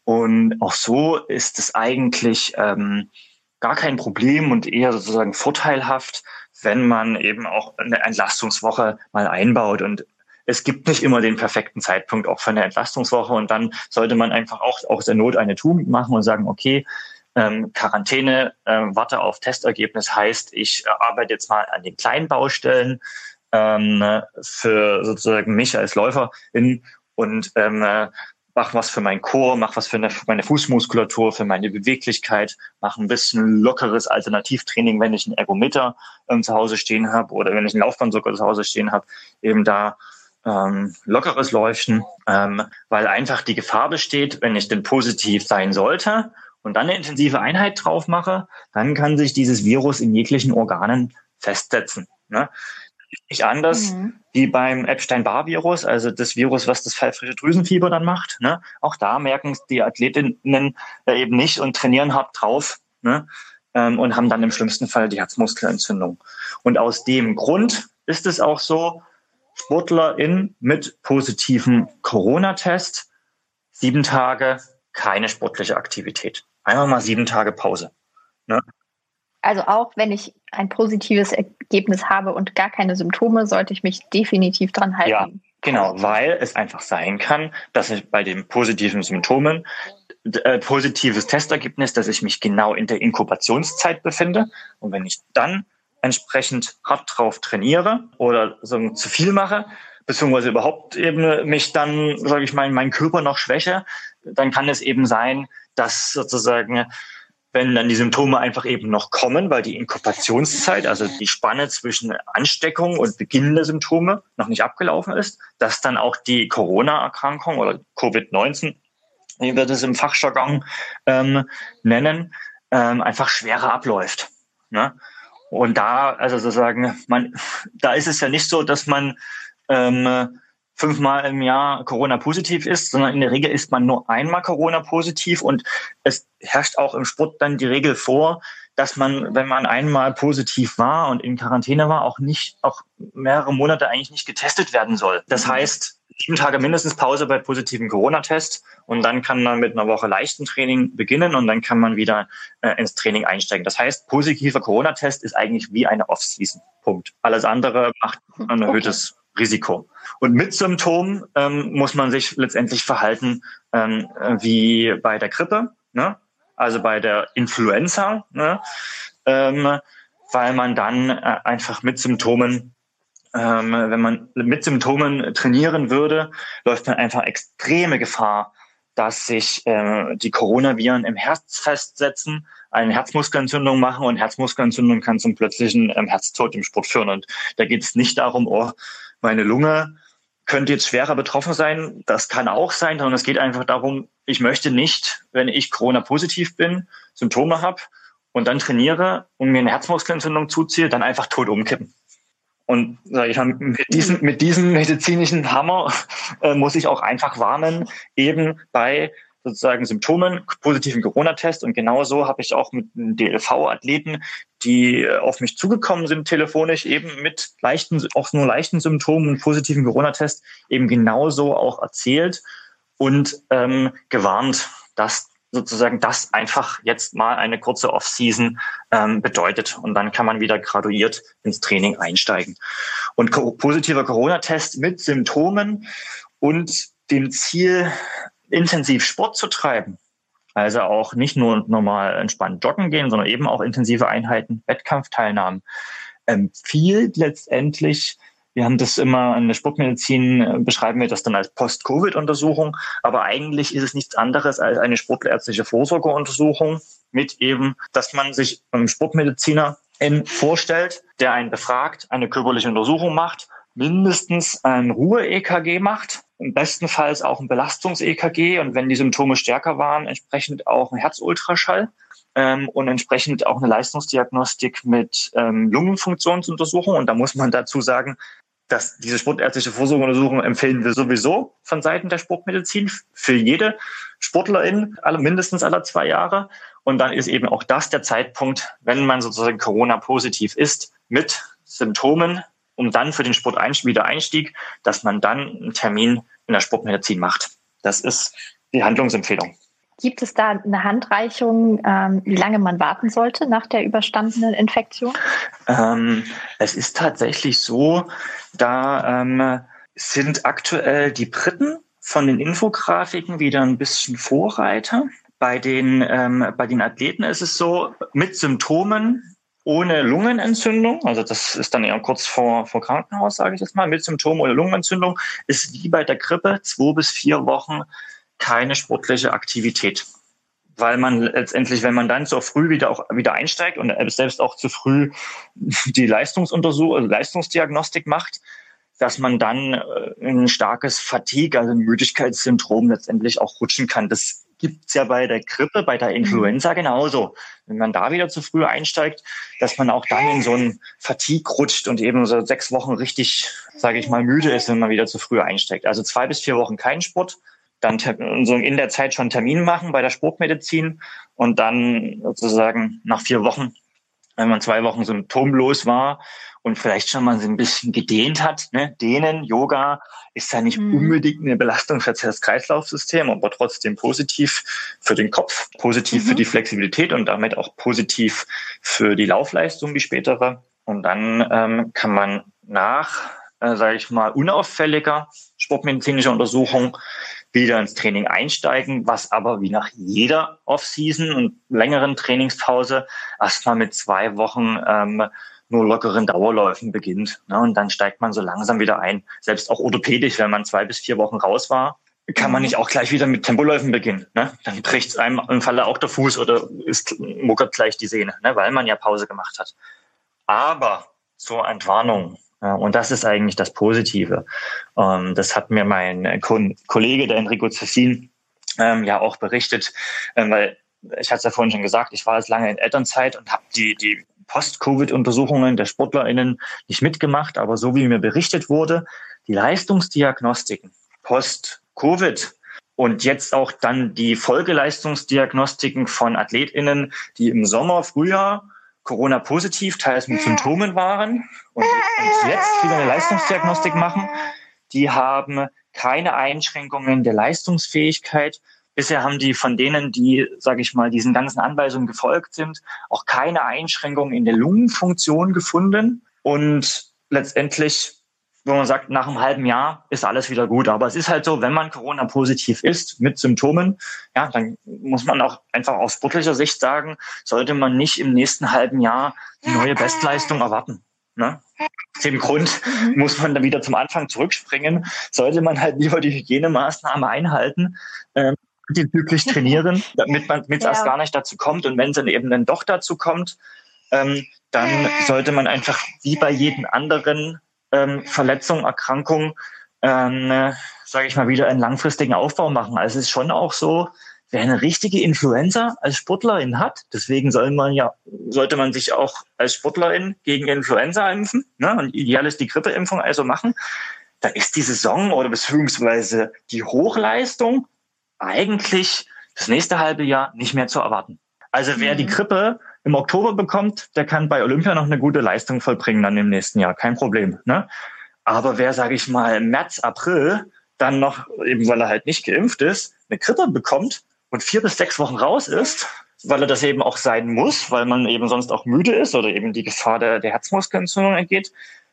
Und auch so ist es eigentlich ähm, gar kein Problem und eher sozusagen vorteilhaft, wenn man eben auch eine Entlastungswoche mal einbaut. Und es gibt nicht immer den perfekten Zeitpunkt auch für eine Entlastungswoche. Und dann sollte man einfach auch aus der Not eine Tugend machen und sagen, okay, ähm, Quarantäne, ähm, warte auf Testergebnis heißt, ich äh, arbeite jetzt mal an den kleinen Baustellen ähm, für sozusagen mich als Läuferin und ähm, äh, mach was für mein Chor, mach was für, eine, für meine Fußmuskulatur, für meine Beweglichkeit, mach ein bisschen lockeres Alternativtraining, wenn ich einen Ergometer ähm, zu Hause stehen habe oder wenn ich einen Laufband sogar zu Hause stehen habe, eben da ähm, lockeres Leuchten, ähm, weil einfach die Gefahr besteht, wenn ich denn positiv sein sollte und dann eine intensive Einheit drauf mache, dann kann sich dieses Virus in jeglichen Organen festsetzen. Ne? nicht anders mhm. wie beim Epstein-Barr-Virus, also das Virus, was das pfeifrische Drüsenfieber dann macht. Ne? Auch da merken die Athletinnen eben nicht und trainieren hart drauf ne? ähm, und haben dann im schlimmsten Fall die Herzmuskelentzündung. Und aus dem Grund ist es auch so, SportlerInnen mit positivem Corona-Test, sieben Tage keine sportliche Aktivität. Einfach mal sieben Tage Pause. Ne? Also auch wenn ich ein positives Ergebnis habe und gar keine Symptome, sollte ich mich definitiv dran halten. Ja, genau, weil es einfach sein kann, dass ich bei den positiven Symptomen äh, positives Testergebnis, dass ich mich genau in der Inkubationszeit befinde. Und wenn ich dann entsprechend hart drauf trainiere oder so zu viel mache, beziehungsweise überhaupt eben mich dann, sage ich mal, meinen Körper noch schwäche, dann kann es eben sein, dass sozusagen, wenn dann die Symptome einfach eben noch kommen, weil die Inkubationszeit, also die Spanne zwischen Ansteckung und Beginn der Symptome noch nicht abgelaufen ist, dass dann auch die Corona-Erkrankung oder Covid-19, wie wir das im Fachjargon ähm, nennen, ähm, einfach schwerer abläuft. Ne? Und da, also sozusagen, man, da ist es ja nicht so, dass man ähm, fünfmal im Jahr Corona-positiv ist, sondern in der Regel ist man nur einmal Corona-positiv und es herrscht auch im Sport dann die Regel vor, dass man, wenn man einmal positiv war und in Quarantäne war, auch nicht, auch mehrere Monate eigentlich nicht getestet werden soll. Das heißt, sieben Tage mindestens Pause bei positiven Corona-Test und dann kann man mit einer Woche leichten Training beginnen und dann kann man wieder äh, ins Training einsteigen. Das heißt, positiver Corona-Test ist eigentlich wie eine Off-Season. Punkt. Alles andere macht ein erhöhtes okay. Risiko. Und mit Symptomen ähm, muss man sich letztendlich verhalten ähm, wie bei der Grippe, ne? Also bei der Influenza, ne? ähm, weil man dann äh, einfach mit Symptomen ähm, wenn man mit Symptomen trainieren würde, läuft man einfach extreme Gefahr, dass sich äh, die Coronaviren im Herz festsetzen, eine Herzmuskelentzündung machen und Herzmuskelentzündung kann zum plötzlichen ähm, Herztod im Sport führen. Und da geht es nicht darum, oh, meine Lunge könnte jetzt schwerer betroffen sein. Das kann auch sein, sondern es geht einfach darum, ich möchte nicht, wenn ich Corona-positiv bin, Symptome habe und dann trainiere und mir eine Herzmuskelentzündung zuziehe, dann einfach tot umkippen. Und ich mal, mit diesem, mit diesem medizinischen Hammer äh, muss ich auch einfach warnen, eben bei sozusagen Symptomen, positiven Corona-Test. Und genauso habe ich auch mit DLV-Athleten, die äh, auf mich zugekommen sind, telefonisch eben mit leichten, auch nur leichten Symptomen und positiven Corona-Test eben genauso auch erzählt und ähm, gewarnt, dass sozusagen das einfach jetzt mal eine kurze Off-Season ähm, bedeutet. Und dann kann man wieder graduiert ins Training einsteigen. Und positiver Corona-Test mit Symptomen und dem Ziel, intensiv Sport zu treiben. Also auch nicht nur normal entspannt joggen gehen, sondern eben auch intensive Einheiten, Wettkampfteilnahmen empfiehlt letztendlich wir haben das immer in der Sportmedizin, äh, beschreiben wir das dann als Post-Covid-Untersuchung, aber eigentlich ist es nichts anderes als eine sportärztliche Vorsorgeuntersuchung mit eben, dass man sich einem Sportmediziner vorstellt, der einen befragt, eine körperliche Untersuchung macht, mindestens ein Ruhe-EKG macht, im besten Fall auch ein Belastungs-EKG und wenn die Symptome stärker waren, entsprechend auch ein Herzultraschall ähm, und entsprechend auch eine Leistungsdiagnostik mit ähm, Lungenfunktionsuntersuchung. Und da muss man dazu sagen, dass diese sportärztliche Vorsorgeuntersuchung empfehlen wir sowieso von Seiten der Sportmedizin für jede Sportlerin, alle, mindestens alle zwei Jahre. Und dann ist eben auch das der Zeitpunkt, wenn man sozusagen Corona-positiv ist, mit Symptomen, um dann für den Sportwiedereinstieg, dass man dann einen Termin in der Sportmedizin macht. Das ist die Handlungsempfehlung. Gibt es da eine Handreichung, ähm, wie lange man warten sollte nach der überstandenen Infektion? Ähm, es ist tatsächlich so, da ähm, sind aktuell die Briten von den Infografiken wieder ein bisschen Vorreiter. Bei den, ähm, bei den Athleten ist es so, mit Symptomen ohne Lungenentzündung, also das ist dann eher kurz vor, vor Krankenhaus, sage ich jetzt mal, mit Symptomen ohne Lungenentzündung, ist wie bei der Grippe zwei bis vier Wochen keine sportliche Aktivität. Weil man letztendlich, wenn man dann so früh wieder auch wieder einsteigt und selbst auch zu früh die Leistungsuntersuchung, also Leistungsdiagnostik macht, dass man dann äh, ein starkes Fatigue, also ein Müdigkeitssyndrom letztendlich auch rutschen kann. Das gibt's ja bei der Grippe, bei der Influenza mhm. genauso. Wenn man da wieder zu früh einsteigt, dass man auch dann in so ein Fatigue rutscht und eben so sechs Wochen richtig, sage ich mal, müde ist, wenn man wieder zu früh einsteigt. Also zwei bis vier Wochen kein Sport, dann so in der Zeit schon Termin machen bei der Sportmedizin und dann sozusagen nach vier Wochen, wenn man zwei Wochen symptomlos war und vielleicht schon mal so ein bisschen gedehnt hat, ne? Dehnen, Yoga ist ja nicht mhm. unbedingt eine Belastung für das Kreislaufsystem, aber trotzdem positiv für den Kopf, positiv mhm. für die Flexibilität und damit auch positiv für die Laufleistung, die spätere. Und dann ähm, kann man nach, äh, sage ich mal, unauffälliger sportmedizinischer Untersuchung wieder ins Training einsteigen, was aber wie nach jeder Off-Season und längeren Trainingspause erstmal mit zwei Wochen ähm, nur lockeren Dauerläufen beginnt. Ne? Und dann steigt man so langsam wieder ein. Selbst auch orthopädisch, wenn man zwei bis vier Wochen raus war, kann man nicht auch gleich wieder mit Tempoläufen beginnen. Ne? Dann bricht es einem im Falle auch der Fuß oder ist muckert gleich die Sehne, ne? weil man ja Pause gemacht hat. Aber zur Entwarnung, und das ist eigentlich das Positive. Ähm, das hat mir mein Kollege, der Enrico Cessin, ähm, ja auch berichtet, ähm, weil ich hatte es ja vorhin schon gesagt, ich war jetzt lange in Elternzeit und habe die, die Post-Covid-Untersuchungen der SportlerInnen nicht mitgemacht, aber so wie mir berichtet wurde, die Leistungsdiagnostiken Post-Covid und jetzt auch dann die Folgeleistungsdiagnostiken von AthletInnen, die im Sommer, Frühjahr Corona-positiv, teils mit Symptomen waren und, und jetzt wieder eine Leistungsdiagnostik machen, die haben keine Einschränkungen der Leistungsfähigkeit. Bisher haben die von denen, die, sage ich mal, diesen ganzen Anweisungen gefolgt sind, auch keine Einschränkungen in der Lungenfunktion gefunden. Und letztendlich wo man sagt, nach einem halben Jahr ist alles wieder gut. Aber es ist halt so, wenn man Corona-positiv ist mit Symptomen, ja, dann muss man auch einfach aus sportlicher Sicht sagen, sollte man nicht im nächsten halben Jahr die neue Bestleistung erwarten. Ne? Aus dem Grund mhm. muss man dann wieder zum Anfang zurückspringen. Sollte man halt lieber die Hygienemaßnahme einhalten, ähm, die glücklich trainieren, damit man mit ja. erst gar nicht dazu kommt. Und wenn es dann eben dann doch dazu kommt, ähm, dann sollte man einfach wie bei jedem anderen ähm, Verletzung, Erkrankung, ähm, sage ich mal, wieder einen langfristigen Aufbau machen. Also es ist schon auch so, wer eine richtige Influenza als Sportlerin hat, deswegen soll man ja, sollte man sich auch als Sportlerin gegen Influenza impfen. Ne? Und ideal ist die Grippeimpfung also machen. Da ist die Saison oder beziehungsweise die Hochleistung eigentlich das nächste halbe Jahr nicht mehr zu erwarten. Also wer mhm. die Grippe im Oktober bekommt, der kann bei Olympia noch eine gute Leistung vollbringen dann im nächsten Jahr, kein Problem. Ne? Aber wer, sage ich mal, im März, April dann noch, eben weil er halt nicht geimpft ist, eine Grippe bekommt und vier bis sechs Wochen raus ist, weil er das eben auch sein muss, weil man eben sonst auch müde ist oder eben die Gefahr der, der Herzmuskelentzündung entgeht,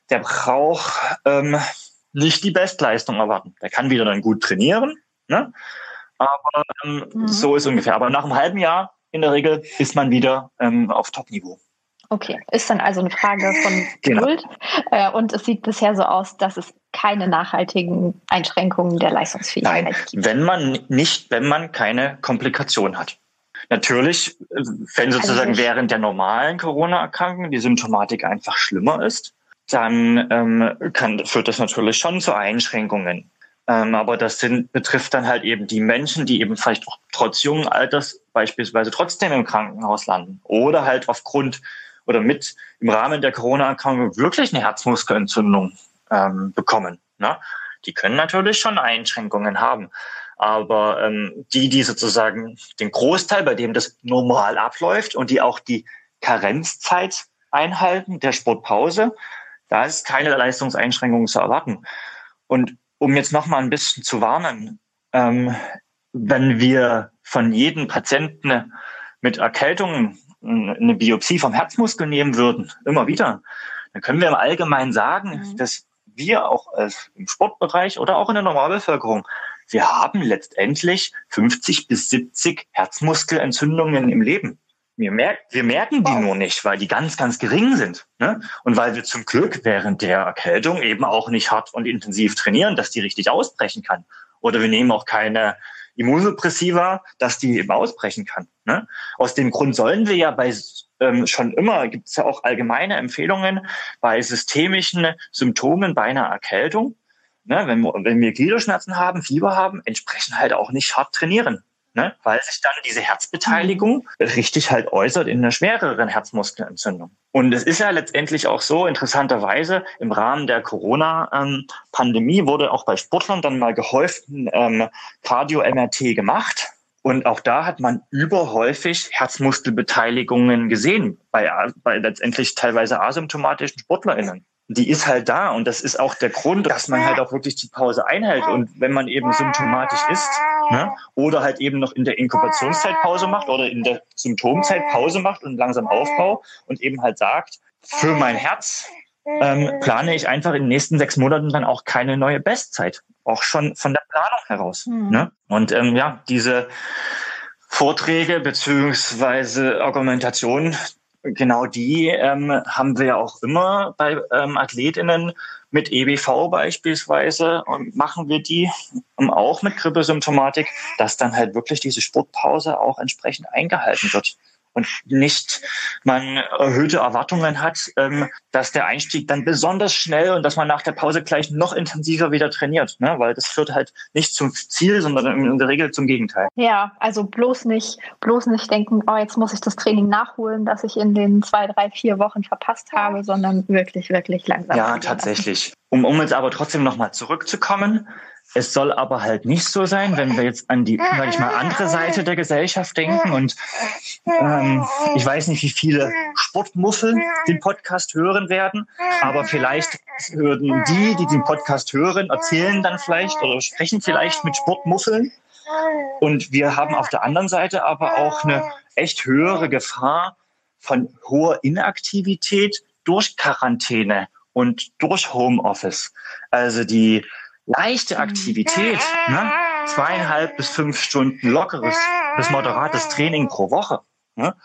der braucht ähm, nicht die Bestleistung erwarten. Der kann wieder dann gut trainieren, ne? aber ähm, mhm. so ist ungefähr. Aber nach einem halben Jahr in der Regel ist man wieder ähm, auf Top-Niveau. Okay, ist dann also eine Frage von genau. Geduld. Äh, und es sieht bisher so aus, dass es keine nachhaltigen Einschränkungen der Leistungsfähigkeit Nein, gibt. Wenn man nicht, wenn man keine Komplikation hat. Natürlich, äh, wenn sozusagen also während der normalen Corona-Erkrankung die Symptomatik einfach schlimmer ist, dann ähm, kann, führt das natürlich schon zu Einschränkungen. Ähm, aber das sind, betrifft dann halt eben die Menschen, die eben vielleicht auch trotz jungen Alters beispielsweise trotzdem im Krankenhaus landen oder halt aufgrund oder mit im Rahmen der Corona-Erkrankung wirklich eine Herzmuskelentzündung ähm, bekommen. Ne? Die können natürlich schon Einschränkungen haben. Aber ähm, die, die sozusagen den Großteil, bei dem das normal abläuft und die auch die Karenzzeit einhalten, der Sportpause, da ist keine Leistungseinschränkung zu erwarten. Und um jetzt noch mal ein bisschen zu warnen, ähm, wenn wir von jedem Patienten mit Erkältung eine Biopsie vom Herzmuskel nehmen würden, immer wieder, dann können wir im Allgemeinen sagen, mhm. dass wir auch als im Sportbereich oder auch in der Normalbevölkerung, wir haben letztendlich 50 bis 70 Herzmuskelentzündungen im Leben. Wir, merk wir merken die nur nicht, weil die ganz, ganz gering sind. Ne? Und weil wir zum Glück während der Erkältung eben auch nicht hart und intensiv trainieren, dass die richtig ausbrechen kann. Oder wir nehmen auch keine Immunsuppressiva, dass die eben ausbrechen kann. Ne? Aus dem Grund sollen wir ja bei ähm, schon immer, gibt es ja auch allgemeine Empfehlungen bei systemischen Symptomen bei einer Erkältung, ne? wenn, wenn wir Gliederschmerzen haben, Fieber haben, entsprechend halt auch nicht hart trainieren ne? weil sich dann diese Herzbeteiligung richtig halt äußert in einer schwereren Herzmuskelentzündung. Und es ist ja letztendlich auch so, interessanterweise, im Rahmen der Corona-Pandemie wurde auch bei Sportlern dann mal gehäuft ähm, Cardio-MRT gemacht. Und auch da hat man überhäufig Herzmuskelbeteiligungen gesehen bei, bei letztendlich teilweise asymptomatischen SportlerInnen die ist halt da und das ist auch der Grund, dass man halt auch wirklich die Pause einhält und wenn man eben symptomatisch ist ne, oder halt eben noch in der Inkubationszeit Pause macht oder in der Symptomzeit Pause macht und langsam Aufbau und eben halt sagt, für mein Herz ähm, plane ich einfach in den nächsten sechs Monaten dann auch keine neue Bestzeit, auch schon von der Planung heraus. Mhm. Ne? Und ähm, ja, diese Vorträge beziehungsweise Argumentationen, genau die ähm, haben wir ja auch immer bei ähm, Athletinnen mit EBV beispielsweise. Und machen wir die um, auch mit Grippesymptomatik, dass dann halt wirklich diese Sportpause auch entsprechend eingehalten wird und nicht man erhöhte Erwartungen hat, ähm, dass der Einstieg dann besonders schnell und dass man nach der Pause gleich noch intensiver wieder trainiert, ne? weil das führt halt nicht zum Ziel, sondern in der Regel zum Gegenteil. Ja, also bloß nicht, bloß nicht denken, oh, jetzt muss ich das Training nachholen, das ich in den zwei, drei, vier Wochen verpasst habe, sondern wirklich, wirklich langsam. Ja, tatsächlich. Um, um jetzt aber trotzdem nochmal zurückzukommen, es soll aber halt nicht so sein, wenn wir jetzt an die, sag ich mal, andere Seite der Gesellschaft denken und ähm, ich weiß nicht, wie viele Sportmuffel den Podcast hören werden, aber vielleicht würden die, die den Podcast hören, erzählen dann vielleicht oder sprechen vielleicht mit Sportmuffeln. Und wir haben auf der anderen Seite aber auch eine echt höhere Gefahr von hoher Inaktivität durch Quarantäne und durch Homeoffice. Also die leichte. Aktivität, ne? zweieinhalb bis fünf Stunden lockeres bis moderates Training pro Woche. Ne?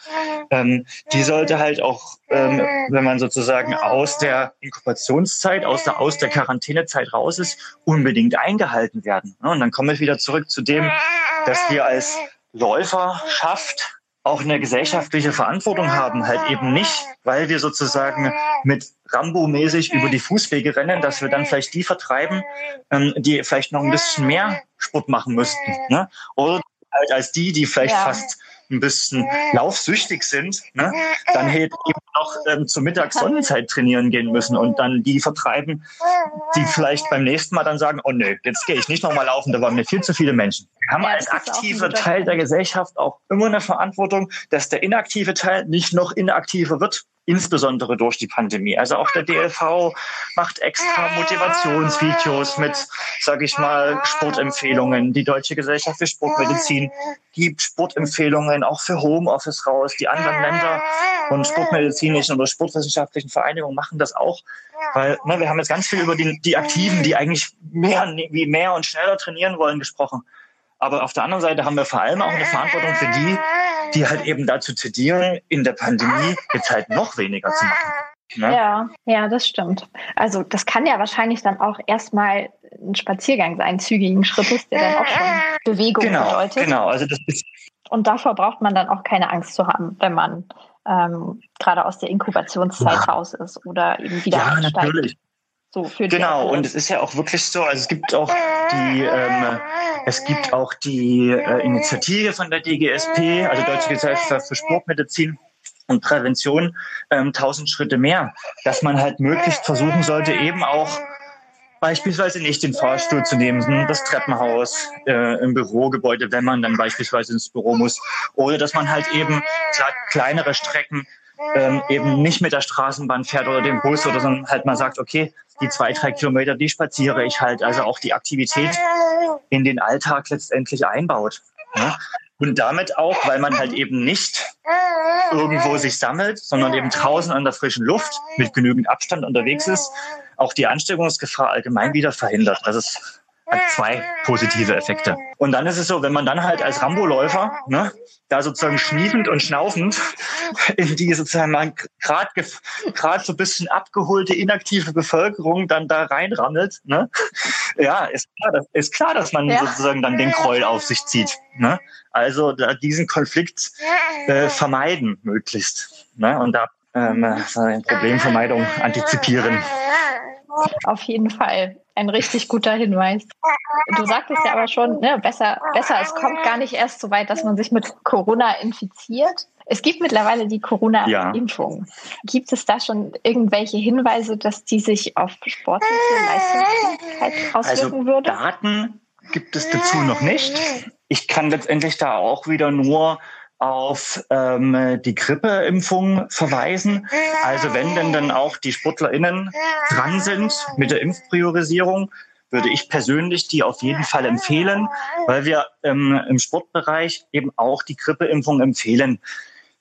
Ähm, die sollte halt auch, ähm, wenn man sozusagen aus der Inkubationszeit, aus der, aus der Quarantänezeit raus ist, unbedingt eingehalten werden. Ne? Und dann komme ich wieder zurück zu dem, dass wir als Läuferschaft auch eine gesellschaftliche Verantwortung haben, halt eben nicht, weil wir sozusagen mit Rambo-mäßig über die Fußwege rennen, dass wir dann vielleicht die vertreiben, ähm, die vielleicht noch ein bisschen mehr Sport machen müssten. Ne? Oder halt als die, die vielleicht ja. fast ein bisschen laufsüchtig sind, ne, dann hätte eben noch ähm, zur Mittagssonnenzeit trainieren gehen müssen und dann die vertreiben, die vielleicht beim nächsten Mal dann sagen, oh nö, jetzt gehe ich nicht nochmal laufen, da waren mir viel zu viele Menschen. Wir haben ja, als aktiver Teil der Gesellschaft auch immer eine Verantwortung, dass der inaktive Teil nicht noch inaktiver wird insbesondere durch die Pandemie. Also auch der DLV macht extra Motivationsvideos mit, sage ich mal, Sportempfehlungen. Die Deutsche Gesellschaft für Sportmedizin gibt Sportempfehlungen auch für Homeoffice raus. Die anderen Länder und sportmedizinischen oder sportwissenschaftlichen Vereinigungen machen das auch, weil ne, wir haben jetzt ganz viel über die, die Aktiven, die eigentlich mehr, wie mehr und schneller trainieren wollen, gesprochen. Aber auf der anderen Seite haben wir vor allem auch eine Verantwortung für die, die halt eben dazu zitieren, in der Pandemie jetzt halt noch weniger zu machen. Ne? Ja, ja, das stimmt. Also das kann ja wahrscheinlich dann auch erstmal ein Spaziergang sein, zügigen Schrittes, der dann auch schon Bewegung genau, bedeutet. Genau, also das ist und davor braucht man dann auch keine Angst zu haben, wenn man ähm, gerade aus der Inkubationszeit ja. raus ist oder eben wieder Ja, einsteigt. natürlich. So für genau, und es ist ja auch wirklich so, also es gibt auch die, ähm, es gibt auch die äh, Initiative von der DGSP, also Deutsche Gesellschaft für Sportmedizin und Prävention, ähm, tausend Schritte mehr, dass man halt möglichst versuchen sollte, eben auch beispielsweise nicht den Fahrstuhl zu nehmen, das Treppenhaus äh, im Bürogebäude, wenn man dann beispielsweise ins Büro muss, oder dass man halt eben kleinere Strecken ähm, eben nicht mit der Straßenbahn fährt oder dem Bus oder sondern halt mal sagt, okay, die zwei, drei Kilometer, die spaziere ich halt. Also auch die Aktivität in den Alltag letztendlich einbaut. Ne? Und damit auch, weil man halt eben nicht irgendwo sich sammelt, sondern eben draußen an der frischen Luft mit genügend Abstand unterwegs ist, auch die Ansteckungsgefahr allgemein wieder verhindert. Also es zwei positive Effekte. Und dann ist es so, wenn man dann halt als Rambo-Läufer, ne, da sozusagen schniefend und schnaufend in die sozusagen gerade gerade so ein bisschen abgeholte, inaktive Bevölkerung dann da reinrammelt, ne, ja, ist klar, dass, ist klar, dass man ja. sozusagen dann den Kreul auf sich zieht. Ne? Also da diesen Konflikt äh, vermeiden möglichst. Ne? Und da ähm, Problemvermeidung antizipieren. Auf jeden Fall. Ein richtig guter Hinweis. Du sagtest ja aber schon, ne, besser, besser, es kommt gar nicht erst so weit, dass man sich mit Corona infiziert. Es gibt mittlerweile die Corona-Impfung. Ja. Gibt es da schon irgendwelche Hinweise, dass die sich auf sportliche Leistungsfähigkeit auswirken also würde? Daten gibt es dazu noch nicht. Ich kann letztendlich da auch wieder nur auf ähm, die Grippeimpfung verweisen. Also wenn denn dann auch die SportlerInnen dran sind mit der Impfpriorisierung, würde ich persönlich die auf jeden Fall empfehlen, weil wir ähm, im Sportbereich eben auch die Grippeimpfung empfehlen.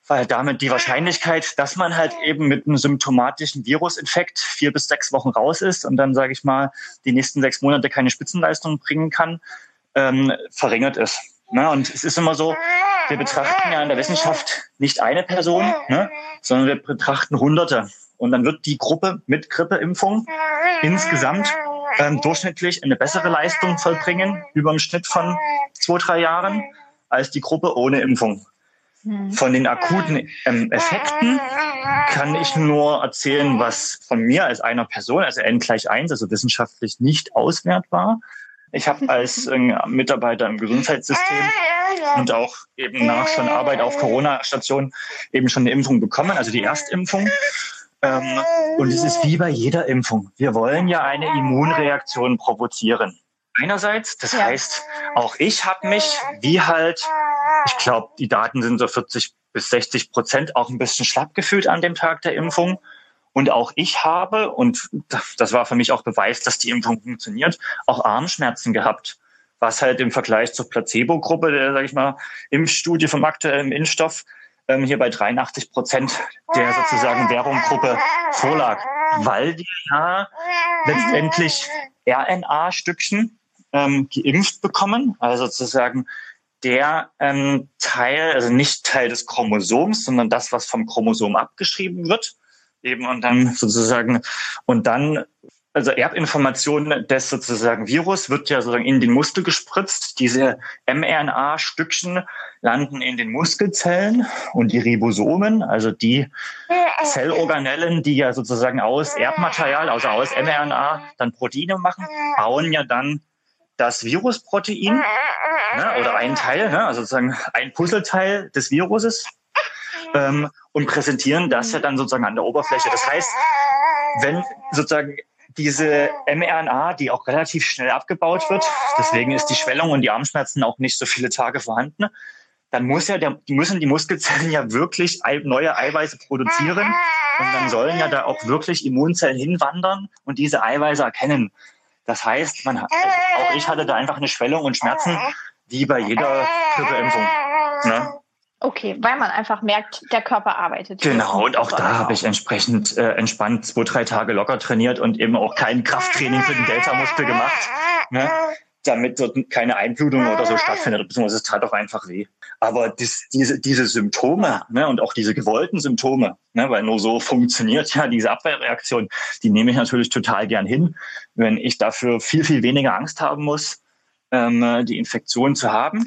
Weil damit die Wahrscheinlichkeit, dass man halt eben mit einem symptomatischen Virusinfekt vier bis sechs Wochen raus ist und dann, sage ich mal, die nächsten sechs Monate keine Spitzenleistung bringen kann, ähm, verringert ist. Ne? Und es ist immer so, wir betrachten ja in der Wissenschaft nicht eine Person, ne? sondern wir betrachten Hunderte. Und dann wird die Gruppe mit Grippeimpfung insgesamt ähm, durchschnittlich eine bessere Leistung vollbringen, über im Schnitt von zwei, drei Jahren, als die Gruppe ohne Impfung. Hm. Von den akuten ähm, Effekten kann ich nur erzählen, was von mir als einer Person, also N gleich eins, also wissenschaftlich nicht auswertbar. Ich habe als äh, Mitarbeiter im Gesundheitssystem und auch eben nach schon Arbeit auf Corona-Stationen eben schon eine Impfung bekommen, also die Erstimpfung. Ähm, und es ist wie bei jeder Impfung. Wir wollen ja eine Immunreaktion provozieren. Einerseits, das heißt, auch ich habe mich, wie halt, ich glaube, die Daten sind so 40 bis 60 Prozent auch ein bisschen schlapp gefühlt an dem Tag der Impfung. Und auch ich habe, und das war für mich auch Beweis, dass die Impfung funktioniert, auch Armschmerzen gehabt. Was halt im Vergleich zur Placebo-Gruppe, der, sag ich mal, Impfstudie vom aktuellen Impfstoff, ähm, hier bei 83 Prozent der sozusagen Währunggruppe vorlag. Weil die ja letztendlich RNA-Stückchen ähm, geimpft bekommen, also sozusagen der ähm, Teil, also nicht Teil des Chromosoms, sondern das, was vom Chromosom abgeschrieben wird eben und dann sozusagen und dann also Erbinformation des sozusagen Virus wird ja sozusagen in den Muskel gespritzt. Diese mRNA-Stückchen landen in den Muskelzellen und die Ribosomen, also die Zellorganellen, die ja sozusagen aus Erbmaterial, also aus mRNA dann Proteine machen, bauen ja dann das Virusprotein ne, oder ein Teil, ne, also sozusagen ein Puzzleteil des Viruses ähm, und präsentieren das ja dann sozusagen an der Oberfläche. Das heißt, wenn sozusagen diese mRNA, die auch relativ schnell abgebaut wird, deswegen ist die Schwellung und die Armschmerzen auch nicht so viele Tage vorhanden, dann muss ja der, müssen die Muskelzellen ja wirklich neue Eiweiße produzieren und dann sollen ja da auch wirklich Immunzellen hinwandern und diese Eiweiße erkennen. Das heißt, man, also auch ich hatte da einfach eine Schwellung und Schmerzen, wie bei jeder Grippeimpfung. Ne? Okay, weil man einfach merkt, der Körper arbeitet. Genau, und auch da habe ich entsprechend äh, entspannt zwei, drei Tage locker trainiert und eben auch kein Krafttraining für den Delta-Muskel gemacht, ne? damit dort keine Einblutung oder so stattfindet, beziehungsweise es tat auch einfach weh. Aber das, diese, diese Symptome ne, und auch diese gewollten Symptome, ne, weil nur so funktioniert ja diese Abwehrreaktion, die nehme ich natürlich total gern hin, wenn ich dafür viel, viel weniger Angst haben muss, ähm, die Infektion zu haben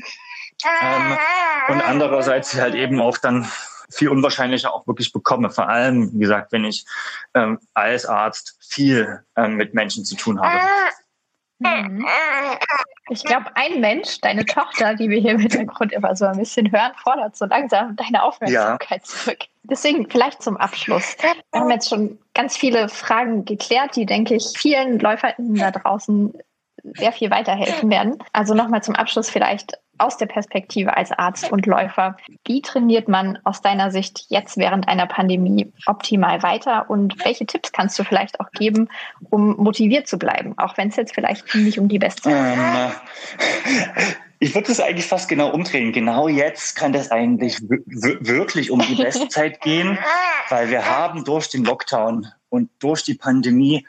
ähm, und andererseits halt eben auch dann viel unwahrscheinlicher auch wirklich bekomme. Vor allem, wie gesagt, wenn ich ähm, als Arzt viel ähm, mit Menschen zu tun habe. Mhm. Ich glaube, ein Mensch, deine Tochter, die wir hier im Hintergrund immer so ein bisschen hören, fordert so langsam deine Aufmerksamkeit ja. zurück. Deswegen vielleicht zum Abschluss. Wir haben jetzt schon ganz viele Fragen geklärt, die, denke ich, vielen LäuferInnen da draußen sehr viel weiterhelfen werden. Also nochmal zum Abschluss vielleicht aus der Perspektive als Arzt und Läufer. Wie trainiert man aus deiner Sicht jetzt während einer Pandemie optimal weiter und welche Tipps kannst du vielleicht auch geben, um motiviert zu bleiben, auch wenn es jetzt vielleicht nicht um die Bestzeit ähm, Ich würde es eigentlich fast genau umdrehen. Genau jetzt kann das eigentlich wirklich um die Bestzeit gehen, weil wir haben durch den Lockdown und durch die Pandemie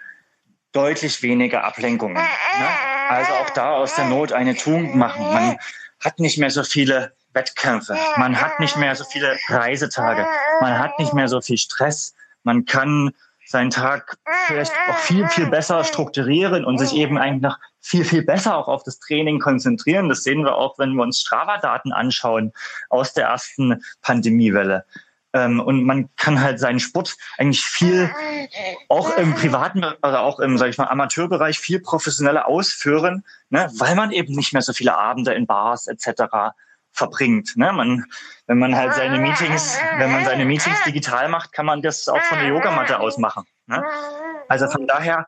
deutlich weniger Ablenkungen. Ne? Also auch da aus der Not eine Tugend machen. Man hat nicht mehr so viele Wettkämpfe, man hat nicht mehr so viele Reisetage, man hat nicht mehr so viel Stress, man kann seinen Tag vielleicht auch viel, viel besser strukturieren und sich eben eigentlich noch viel, viel besser auch auf das Training konzentrieren. Das sehen wir auch, wenn wir uns Strava-Daten anschauen aus der ersten Pandemiewelle. Ähm, und man kann halt seinen Sport eigentlich viel, auch im privaten, also auch im, sag ich mal, Amateurbereich viel professioneller ausführen, ne, weil man eben nicht mehr so viele Abende in Bars etc. verbringt. Ne? Man, wenn man halt seine Meetings, wenn man seine Meetings digital macht, kann man das auch von der Yogamatte aus machen. Ne? Also von daher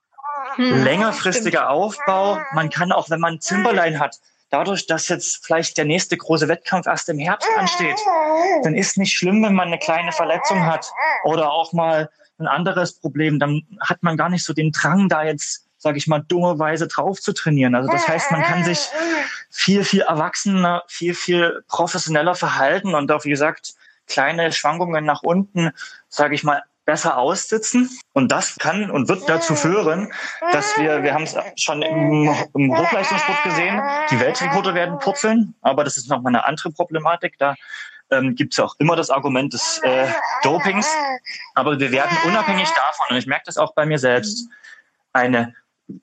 hm, längerfristiger Aufbau. Man kann auch, wenn man Zimperlein hat, dadurch, dass jetzt vielleicht der nächste große Wettkampf erst im Herbst ansteht, dann ist nicht schlimm, wenn man eine kleine Verletzung hat oder auch mal ein anderes Problem. Dann hat man gar nicht so den Drang, da jetzt, sage ich mal, dummerweise drauf zu trainieren. Also das heißt, man kann sich viel, viel erwachsener, viel, viel professioneller verhalten und auch, wie gesagt, kleine Schwankungen nach unten, sage ich mal, besser aussitzen. Und das kann und wird dazu führen, dass wir, wir haben es schon im, im Hochleistungssport gesehen, die Weltrekorde werden purzeln, aber das ist nochmal eine andere Problematik. Da ähm, gibt es auch immer das Argument des äh, Dopings. Aber wir werden unabhängig davon, und ich merke das auch bei mir selbst, eine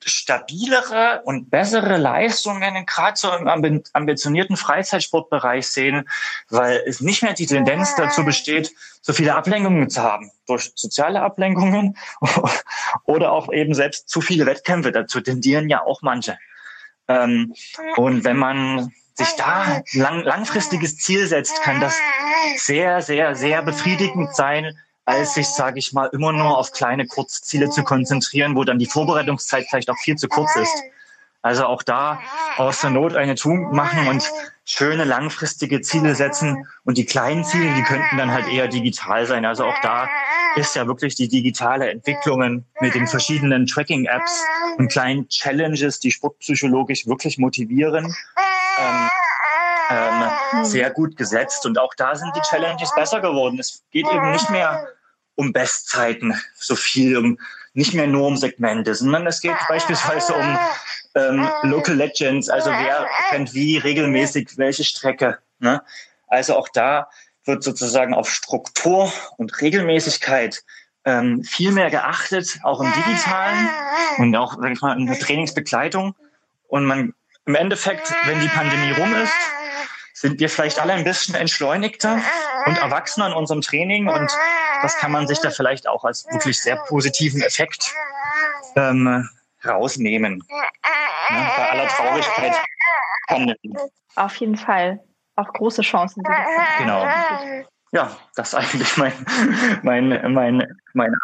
stabilere und bessere Leistungen gerade so im ambitionierten Freizeitsportbereich sehen, weil es nicht mehr die Tendenz dazu besteht, so viele Ablenkungen zu haben. Durch soziale Ablenkungen oder auch eben selbst zu viele Wettkämpfe. Dazu tendieren ja auch manche. Ähm, und wenn man sich da lang, langfristiges Ziel setzt, kann das sehr, sehr, sehr befriedigend sein, als sich, sage ich mal, immer nur auf kleine Kurzziele zu konzentrieren, wo dann die Vorbereitungszeit vielleicht auch viel zu kurz ist. Also auch da aus der Not eine Tugend machen und schöne langfristige Ziele setzen. Und die kleinen Ziele, die könnten dann halt eher digital sein. Also auch da ist ja wirklich die digitale Entwicklung mit den verschiedenen Tracking-Apps und kleinen Challenges, die sportpsychologisch wirklich motivieren, ähm, ähm, sehr gut gesetzt. Und auch da sind die Challenges besser geworden. Es geht eben nicht mehr um Bestzeiten so viel, um nicht mehr nur um Segmente, sondern es geht beispielsweise um ähm, Local Legends, also wer kennt wie regelmäßig welche Strecke. Ne? Also auch da wird sozusagen auf Struktur und Regelmäßigkeit ähm, viel mehr geachtet, auch im Digitalen und auch sag ich mal, in der Trainingsbegleitung. Und man im Endeffekt, wenn die Pandemie rum ist, sind wir vielleicht alle ein bisschen entschleunigter und erwachsener in unserem Training und das kann man sich da vielleicht auch als wirklich sehr positiven Effekt ähm, rausnehmen. Ja, bei aller Traurigkeit. Auf jeden Fall. Auch große Chancen. Genau. Ja, das ist eigentlich mein, mein, mein, meine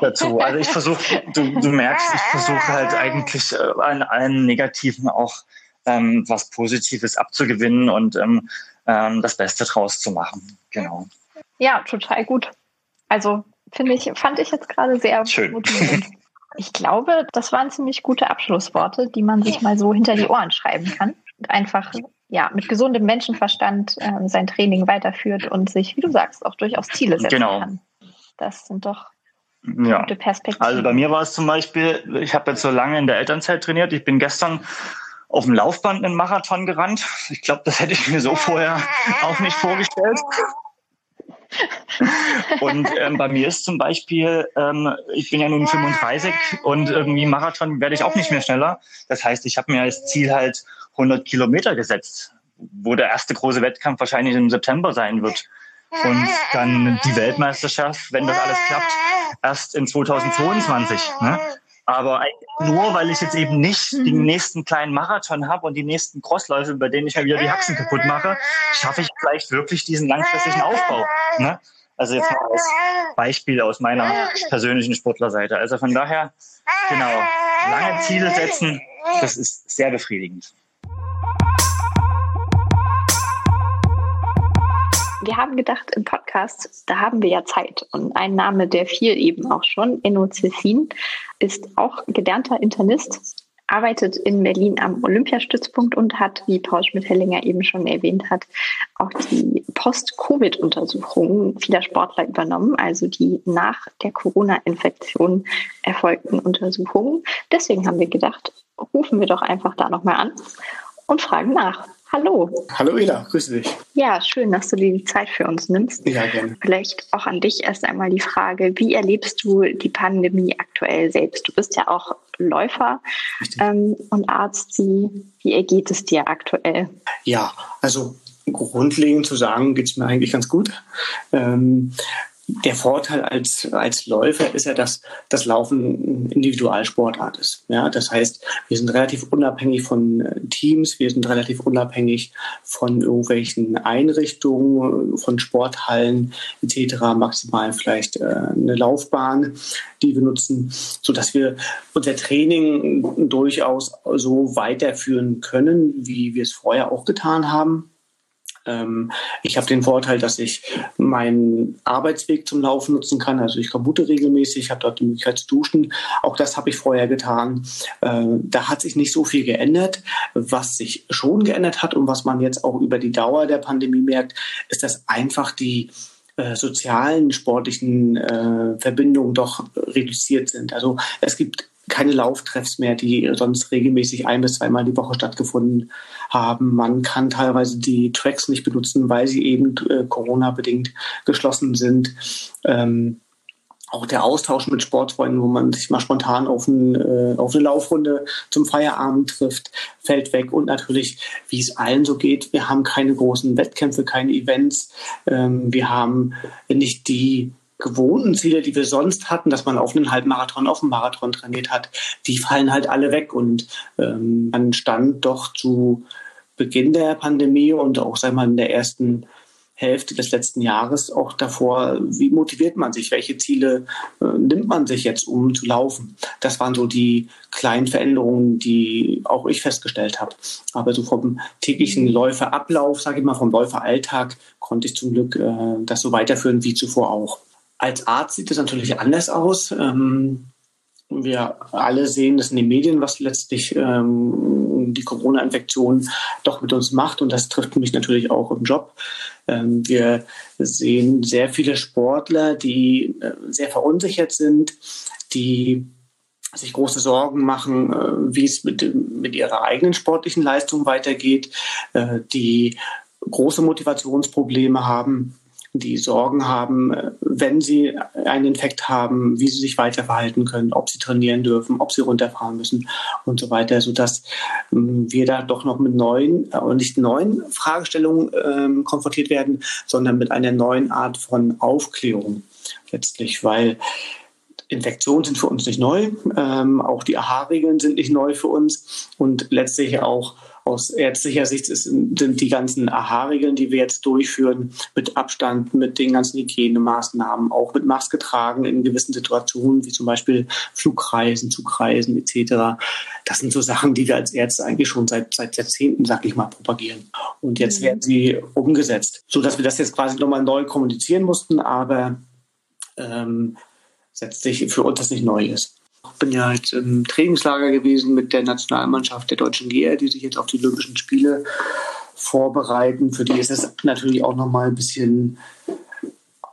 dazu. Also ich versuche, du, du merkst, ich versuche halt eigentlich äh, an allem Negativen auch ähm, was Positives abzugewinnen und ähm, ähm, das Beste draus zu machen. Genau. Ja, total gut. Also finde ich, fand ich jetzt gerade sehr Schön. motivierend. Ich glaube, das waren ziemlich gute Abschlussworte, die man sich mal so hinter die Ohren schreiben kann. Und einfach ja, mit gesundem Menschenverstand äh, sein Training weiterführt und sich, wie du sagst, auch durchaus Ziele setzen genau. kann. Das sind doch ja. gute Perspektiven. Also bei mir war es zum Beispiel, ich habe jetzt so lange in der Elternzeit trainiert. Ich bin gestern auf dem Laufband einen Marathon gerannt. Ich glaube, das hätte ich mir so vorher auch nicht vorgestellt. Und ähm, bei mir ist zum Beispiel, ähm, ich bin ja nun 35 und irgendwie Marathon werde ich auch nicht mehr schneller. Das heißt, ich habe mir als Ziel halt 100 Kilometer gesetzt, wo der erste große Wettkampf wahrscheinlich im September sein wird. Und dann die Weltmeisterschaft, wenn das alles klappt, erst in 2022. Ne? Aber nur, weil ich jetzt eben nicht den nächsten kleinen Marathon habe und die nächsten Crossläufe, bei denen ich mir wieder die Haxen kaputt mache, schaffe ich vielleicht wirklich diesen langfristigen Aufbau. Ne? Also jetzt mal als Beispiel aus meiner persönlichen Sportlerseite. Also von daher, genau, lange Ziele setzen, das ist sehr befriedigend. Wir haben gedacht, im Podcast, da haben wir ja Zeit. Und ein Name, der fiel eben auch schon, Enno Cefin, ist auch gelernter Internist, arbeitet in Berlin am Olympiastützpunkt und hat, wie Paul Schmidt-Hellinger eben schon erwähnt hat, auch die Post-Covid-Untersuchungen vieler Sportler übernommen, also die nach der Corona-Infektion erfolgten Untersuchungen. Deswegen haben wir gedacht, rufen wir doch einfach da nochmal an und fragen nach. Hallo. Hallo Ela, grüße dich. Ja, schön, dass du dir die Zeit für uns nimmst. Ja, gerne. Vielleicht auch an dich erst einmal die Frage, wie erlebst du die Pandemie aktuell selbst? Du bist ja auch Läufer ähm, und Arzt. Wie, wie ergeht es dir aktuell? Ja, also grundlegend zu sagen, geht es mir eigentlich ganz gut. Ähm, der Vorteil als, als Läufer ist ja, dass das Laufen Individualsportart ist. Ja, das heißt, wir sind relativ unabhängig von äh, Teams, wir sind relativ unabhängig von irgendwelchen Einrichtungen, von Sporthallen etc., maximal vielleicht äh, eine Laufbahn, die wir nutzen, so dass wir unser Training durchaus so weiterführen können, wie wir es vorher auch getan haben. Ähm, ich habe den Vorteil, dass ich meinen Arbeitsweg zum Laufen nutzen kann. Also ich vermute regelmäßig, habe dort die Möglichkeit zu duschen. Auch das habe ich vorher getan. Äh, da hat sich nicht so viel geändert. Was sich schon geändert hat und was man jetzt auch über die Dauer der Pandemie merkt, ist, dass einfach die äh, sozialen, sportlichen äh, Verbindungen doch reduziert sind. Also es gibt keine Lauftreffs mehr, die sonst regelmäßig ein bis zweimal die Woche stattgefunden haben. Man kann teilweise die Tracks nicht benutzen, weil sie eben äh, Corona-bedingt geschlossen sind. Ähm, auch der Austausch mit Sportfreunden, wo man sich mal spontan auf, ein, äh, auf eine Laufrunde zum Feierabend trifft, fällt weg. Und natürlich, wie es allen so geht, wir haben keine großen Wettkämpfe, keine Events. Ähm, wir haben nicht die gewohnten Ziele, die wir sonst hatten, dass man auf einen Halbmarathon, auf einen Marathon trainiert hat, die fallen halt alle weg. Und ähm, man stand doch zu Beginn der Pandemie und auch, sag mal, in der ersten Hälfte des letzten Jahres auch davor, wie motiviert man sich, welche Ziele äh, nimmt man sich jetzt, um zu laufen. Das waren so die kleinen Veränderungen, die auch ich festgestellt habe. Aber so vom täglichen Läuferablauf, sage ich mal, vom Läuferalltag, konnte ich zum Glück äh, das so weiterführen wie zuvor auch. Als Arzt sieht es natürlich anders aus. Ähm, wir alle sehen das in den Medien, was letztlich ähm, die Corona-Infektion doch mit uns macht. Und das trifft mich natürlich auch im Job. Ähm, wir sehen sehr viele Sportler, die äh, sehr verunsichert sind, die sich große Sorgen machen, äh, wie es mit, mit ihrer eigenen sportlichen Leistung weitergeht, äh, die große Motivationsprobleme haben die Sorgen haben, äh, wenn sie einen Infekt haben, wie sie sich weiter verhalten können, ob sie trainieren dürfen, ob sie runterfahren müssen und so weiter, sodass ähm, wir da doch noch mit neuen, äh, nicht neuen Fragestellungen ähm, konfrontiert werden, sondern mit einer neuen Art von Aufklärung letztlich, weil Infektionen sind für uns nicht neu, ähm, auch die AHA-Regeln sind nicht neu für uns und letztlich auch aus ärztlicher Sicht sind die ganzen AHA-Regeln, die wir jetzt durchführen, mit Abstand, mit den ganzen Hygienemaßnahmen, auch mit Maske tragen in gewissen Situationen, wie zum Beispiel Flugreisen, Zugreisen etc. Das sind so Sachen, die wir als Ärzte eigentlich schon seit, seit Jahrzehnten, sag ich mal, propagieren. Und jetzt werden sie umgesetzt, so dass wir das jetzt quasi nochmal neu kommunizieren mussten, aber ähm, letztlich für uns das nicht neu ist. Bin ja jetzt im Trainingslager gewesen mit der Nationalmannschaft der deutschen GR, die sich jetzt auf die Olympischen Spiele vorbereiten. Für die ist es natürlich auch nochmal ein bisschen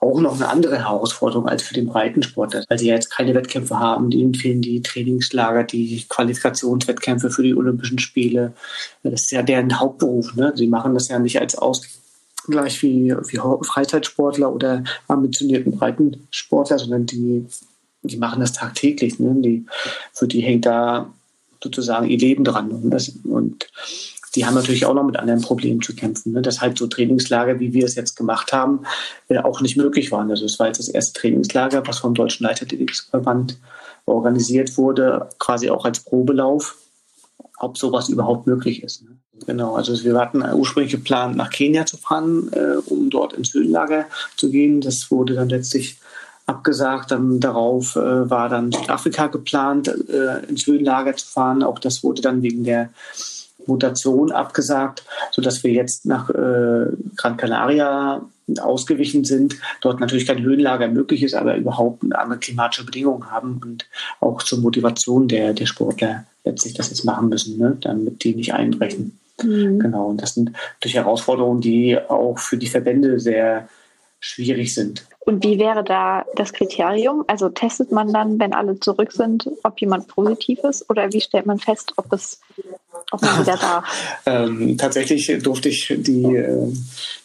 auch noch eine andere Herausforderung als für den Breitensport, weil sie ja jetzt keine Wettkämpfe haben. Ihnen fehlen die Trainingslager, die Qualifikationswettkämpfe für die Olympischen Spiele. Das ist ja deren Hauptberuf. Ne? Sie machen das ja nicht als Ausgleich wie, wie Freizeitsportler oder ambitionierten Breitensportler, sondern die die machen das tagtäglich. Ne? Die, für die hängt da sozusagen ihr Leben dran. Und, das, und die haben natürlich auch noch mit anderen Problemen zu kämpfen. Ne? Dass halt so Trainingslager, wie wir es jetzt gemacht haben, äh, auch nicht möglich waren. Also es war jetzt das erste Trainingslager, was vom Deutschen Leichtathletikverband organisiert wurde, quasi auch als Probelauf, ob sowas überhaupt möglich ist. Ne? Genau, also wir hatten ursprünglich geplant, nach Kenia zu fahren, äh, um dort ins Höhenlager zu gehen. Das wurde dann letztlich abgesagt. Dann darauf äh, war dann Südafrika geplant, äh, ins Höhenlager zu fahren. Auch das wurde dann wegen der Mutation abgesagt, sodass wir jetzt nach äh, Gran Canaria ausgewichen sind. Dort natürlich kein Höhenlager möglich ist, aber überhaupt andere klimatische Bedingungen haben und auch zur Motivation der, der Sportler letztlich das jetzt machen müssen, ne, damit die nicht einbrechen. Mhm. Genau, und das sind durch Herausforderungen, die auch für die Verbände sehr schwierig sind. Und wie wäre da das Kriterium? Also testet man dann, wenn alle zurück sind, ob jemand positiv ist? Oder wie stellt man fest, ob es ob man wieder darf? ähm, tatsächlich durfte ich die, äh,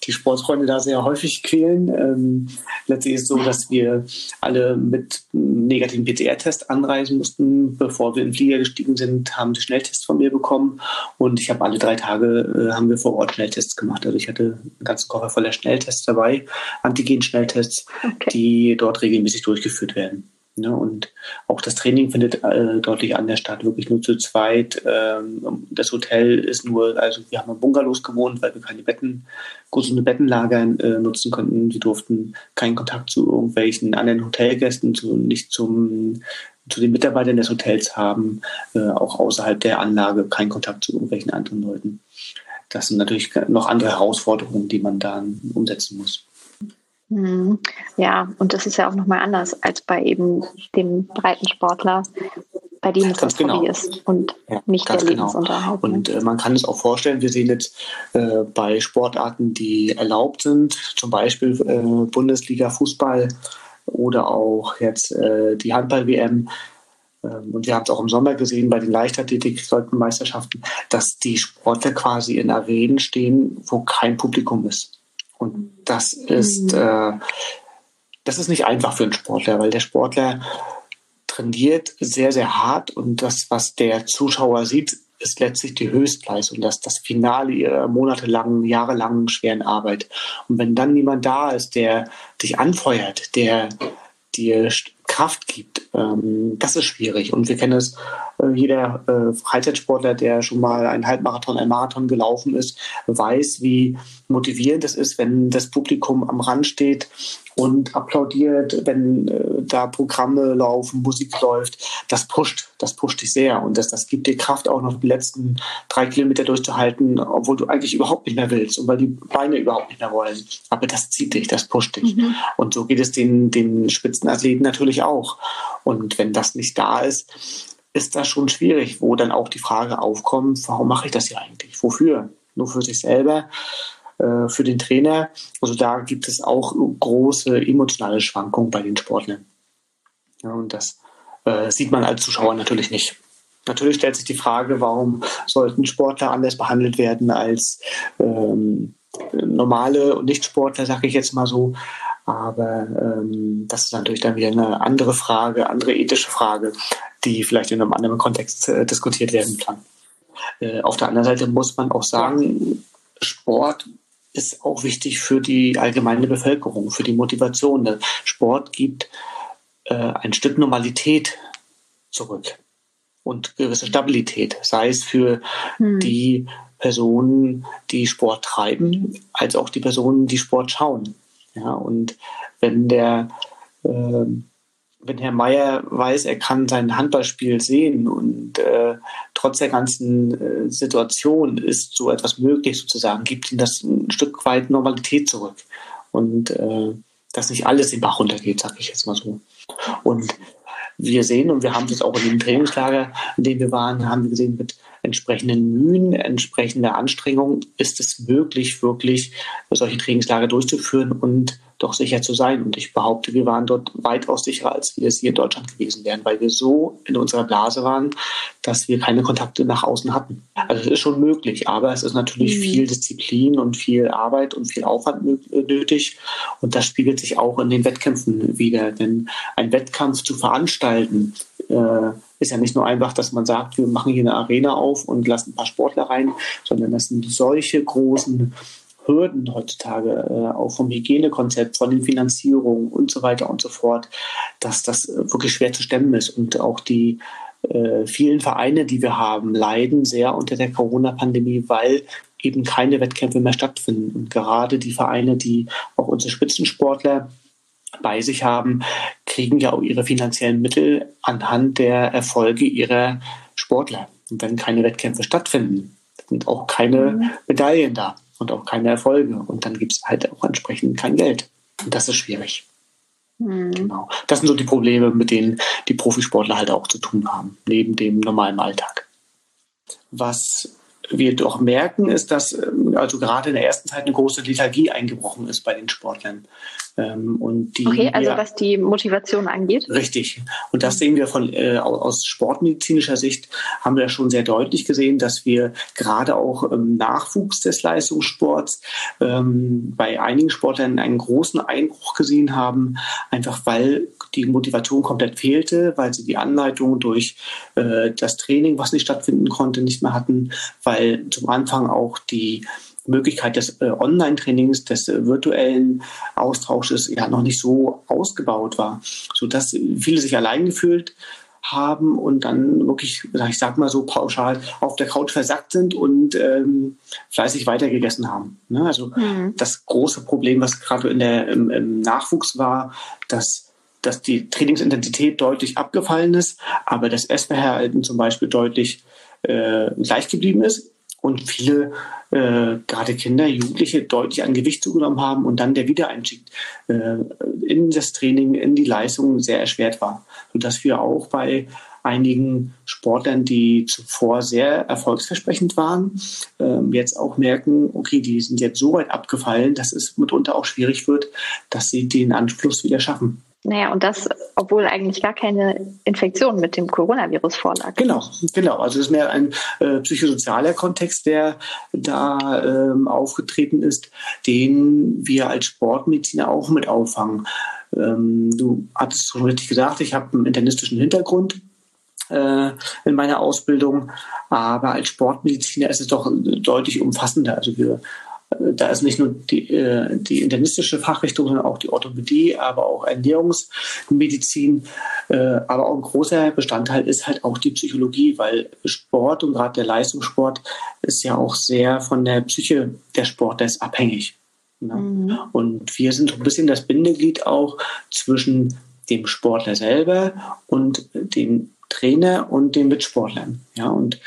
die Sportfreunde da sehr häufig quälen. Ähm, letztlich ist es so, dass wir alle mit negativen PCR-Test anreisen mussten. Bevor wir in den Flieger gestiegen sind, haben sie Schnelltests von mir bekommen. Und ich habe alle drei Tage äh, haben wir vor Ort Schnelltests gemacht. Also ich hatte einen ganzen Koffer voller Schnelltests dabei, Antigen-Schnelltests, okay. die dort regelmäßig durchgeführt werden. Ne? Und auch das Training findet äh, deutlich anders statt, wirklich nur zu zweit. Ähm, das Hotel ist nur, also wir haben in Bungalows gewohnt, weil wir keine Betten, große Bettenlager äh, nutzen konnten. Wir durften keinen Kontakt zu irgendwelchen anderen Hotelgästen, zu, nicht zum, zu den Mitarbeitern des Hotels haben, äh, auch außerhalb der Anlage keinen Kontakt zu irgendwelchen anderen Leuten. Das sind natürlich noch andere Herausforderungen, die man dann umsetzen muss. Mhm. Ja, und das ist ja auch nochmal anders als bei eben dem breiten Sportler, bei dem es das genau. Hobby ist und ja, nicht der genau. Lebensunterhalt. Ne? Und äh, man kann es auch vorstellen, wir sehen jetzt äh, bei Sportarten, die erlaubt sind, zum Beispiel äh, Bundesliga Fußball oder auch jetzt äh, die Handball-WM, ähm, und wir haben es auch im Sommer gesehen bei den Leichtathletik-Meisterschaften, dass die Sportler quasi in Arenen stehen, wo kein Publikum ist. Und das ist, mhm. äh, das ist nicht einfach für einen Sportler, weil der Sportler trainiert sehr, sehr hart und das, was der Zuschauer sieht, ist letztlich die Höchstleistung, das, das Finale ihrer monatelangen, jahrelangen schweren Arbeit. Und wenn dann niemand da ist, der dich anfeuert, der dir Kraft gibt, ähm, das ist schwierig. Und wir kennen es, äh, jeder äh, Freizeitsportler, der schon mal einen Halbmarathon, einen Marathon gelaufen ist, weiß, wie motivierend es ist, wenn das Publikum am Rand steht und applaudiert, wenn äh, da Programme laufen, Musik läuft. Das pusht, das pusht dich sehr und das, das gibt dir Kraft, auch noch die letzten drei Kilometer durchzuhalten, obwohl du eigentlich überhaupt nicht mehr willst und weil die Beine überhaupt nicht mehr wollen. Aber das zieht dich, das pusht dich. Mhm. Und so geht es den, den Spitzenathleten natürlich auch. Und wenn das nicht da ist, ist das schon schwierig, wo dann auch die Frage aufkommt, warum mache ich das hier eigentlich? Wofür? Nur für sich selber? Äh, für den Trainer. Also da gibt es auch große emotionale Schwankungen bei den Sportlern. Ja, und das äh, sieht man als Zuschauer natürlich nicht. Natürlich stellt sich die Frage, warum sollten Sportler anders behandelt werden als ähm, normale und Nicht-Sportler, sage ich jetzt mal so. Aber ähm, das ist natürlich dann wieder eine andere Frage, andere ethische Frage, die vielleicht in einem anderen Kontext äh, diskutiert werden kann. Äh, auf der anderen Seite muss man auch sagen, Sport ist auch wichtig für die allgemeine Bevölkerung, für die Motivation. Sport gibt äh, ein Stück Normalität zurück und gewisse Stabilität, sei es für hm. die Personen, die Sport treiben, als auch die Personen, die Sport schauen. Ja, und wenn der äh, wenn Herr Meier weiß, er kann sein Handballspiel sehen und äh, trotz der ganzen äh, Situation ist so etwas möglich sozusagen, gibt ihm das ein Stück weit Normalität zurück. Und äh, dass nicht alles den Bach runtergeht, sage ich jetzt mal so. Und wir sehen, und wir haben das auch in dem Trainingslager, in dem wir waren, haben wir gesehen, mit entsprechenden Mühen, entsprechender Anstrengung ist es möglich, wirklich solche Trainingslager durchzuführen und doch sicher zu sein. Und ich behaupte, wir waren dort weitaus sicherer, als wir es hier in Deutschland gewesen wären, weil wir so in unserer Blase waren, dass wir keine Kontakte nach außen hatten. Also es ist schon möglich, aber es ist natürlich mhm. viel Disziplin und viel Arbeit und viel Aufwand nötig. Und das spiegelt sich auch in den Wettkämpfen wieder. Denn ein Wettkampf zu veranstalten, äh, ist ja nicht nur einfach, dass man sagt, wir machen hier eine Arena auf und lassen ein paar Sportler rein, sondern das sind solche großen Hürden heutzutage, äh, auch vom Hygienekonzept, von den Finanzierungen und so weiter und so fort, dass das äh, wirklich schwer zu stemmen ist. Und auch die äh, vielen Vereine, die wir haben, leiden sehr unter der Corona-Pandemie, weil eben keine Wettkämpfe mehr stattfinden. Und gerade die Vereine, die auch unsere Spitzensportler bei sich haben, kriegen ja auch ihre finanziellen Mittel anhand der Erfolge ihrer Sportler. Und wenn keine Wettkämpfe stattfinden, sind auch keine mhm. Medaillen da und auch keine Erfolge. Und dann gibt es halt auch entsprechend kein Geld. Und das ist schwierig. Mhm. Genau. Das sind so die Probleme, mit denen die Profisportler halt auch zu tun haben, neben dem normalen Alltag. Was wir doch merken, ist, dass ähm, also gerade in der ersten Zeit eine große Lethargie eingebrochen ist bei den Sportlern. Ähm, und die okay, also was die Motivation angeht. Richtig. Und das sehen wir von äh, aus sportmedizinischer Sicht haben wir schon sehr deutlich gesehen, dass wir gerade auch im Nachwuchs des Leistungssports ähm, bei einigen Sportlern einen großen Einbruch gesehen haben, einfach weil die Motivation komplett fehlte, weil sie die Anleitung durch äh, das Training, was nicht stattfinden konnte, nicht mehr hatten, weil zum Anfang auch die Möglichkeit des äh, Online-Trainings, des äh, virtuellen Austausches ja noch nicht so ausgebaut war, sodass viele sich allein gefühlt haben und dann wirklich, ich sag mal so pauschal, auf der Couch versackt sind und ähm, fleißig weitergegessen haben. Ne? Also mhm. das große Problem, was gerade in der, im, im Nachwuchs war, dass dass die Trainingsintensität deutlich abgefallen ist, aber das Essverhalten zum Beispiel deutlich äh, gleich geblieben ist und viele, äh, gerade Kinder, Jugendliche, deutlich an Gewicht zugenommen haben und dann der Wiedereinstieg äh, in das Training, in die Leistung sehr erschwert war. Sodass wir auch bei einigen Sportlern, die zuvor sehr erfolgsversprechend waren, äh, jetzt auch merken, okay, die sind jetzt so weit abgefallen, dass es mitunter auch schwierig wird, dass sie den Anschluss wieder schaffen. Naja, und das, obwohl eigentlich gar keine Infektion mit dem Coronavirus vorlag. Genau, genau. Also es ist mehr ein äh, psychosozialer Kontext, der da ähm, aufgetreten ist, den wir als Sportmediziner auch mit auffangen. Ähm, du hattest schon richtig gesagt, ich habe einen internistischen Hintergrund äh, in meiner Ausbildung, aber als Sportmediziner ist es doch deutlich umfassender. Also wir da ist nicht nur die, äh, die internistische Fachrichtung, sondern auch die Orthopädie, aber auch Ernährungsmedizin. Äh, aber auch ein großer Bestandteil ist halt auch die Psychologie, weil Sport und gerade der Leistungssport ist ja auch sehr von der Psyche der Sportler abhängig. Ne? Mhm. Und wir sind so ein bisschen das Bindeglied auch zwischen dem Sportler selber und dem Trainer und den Mitsportlern. Ja, und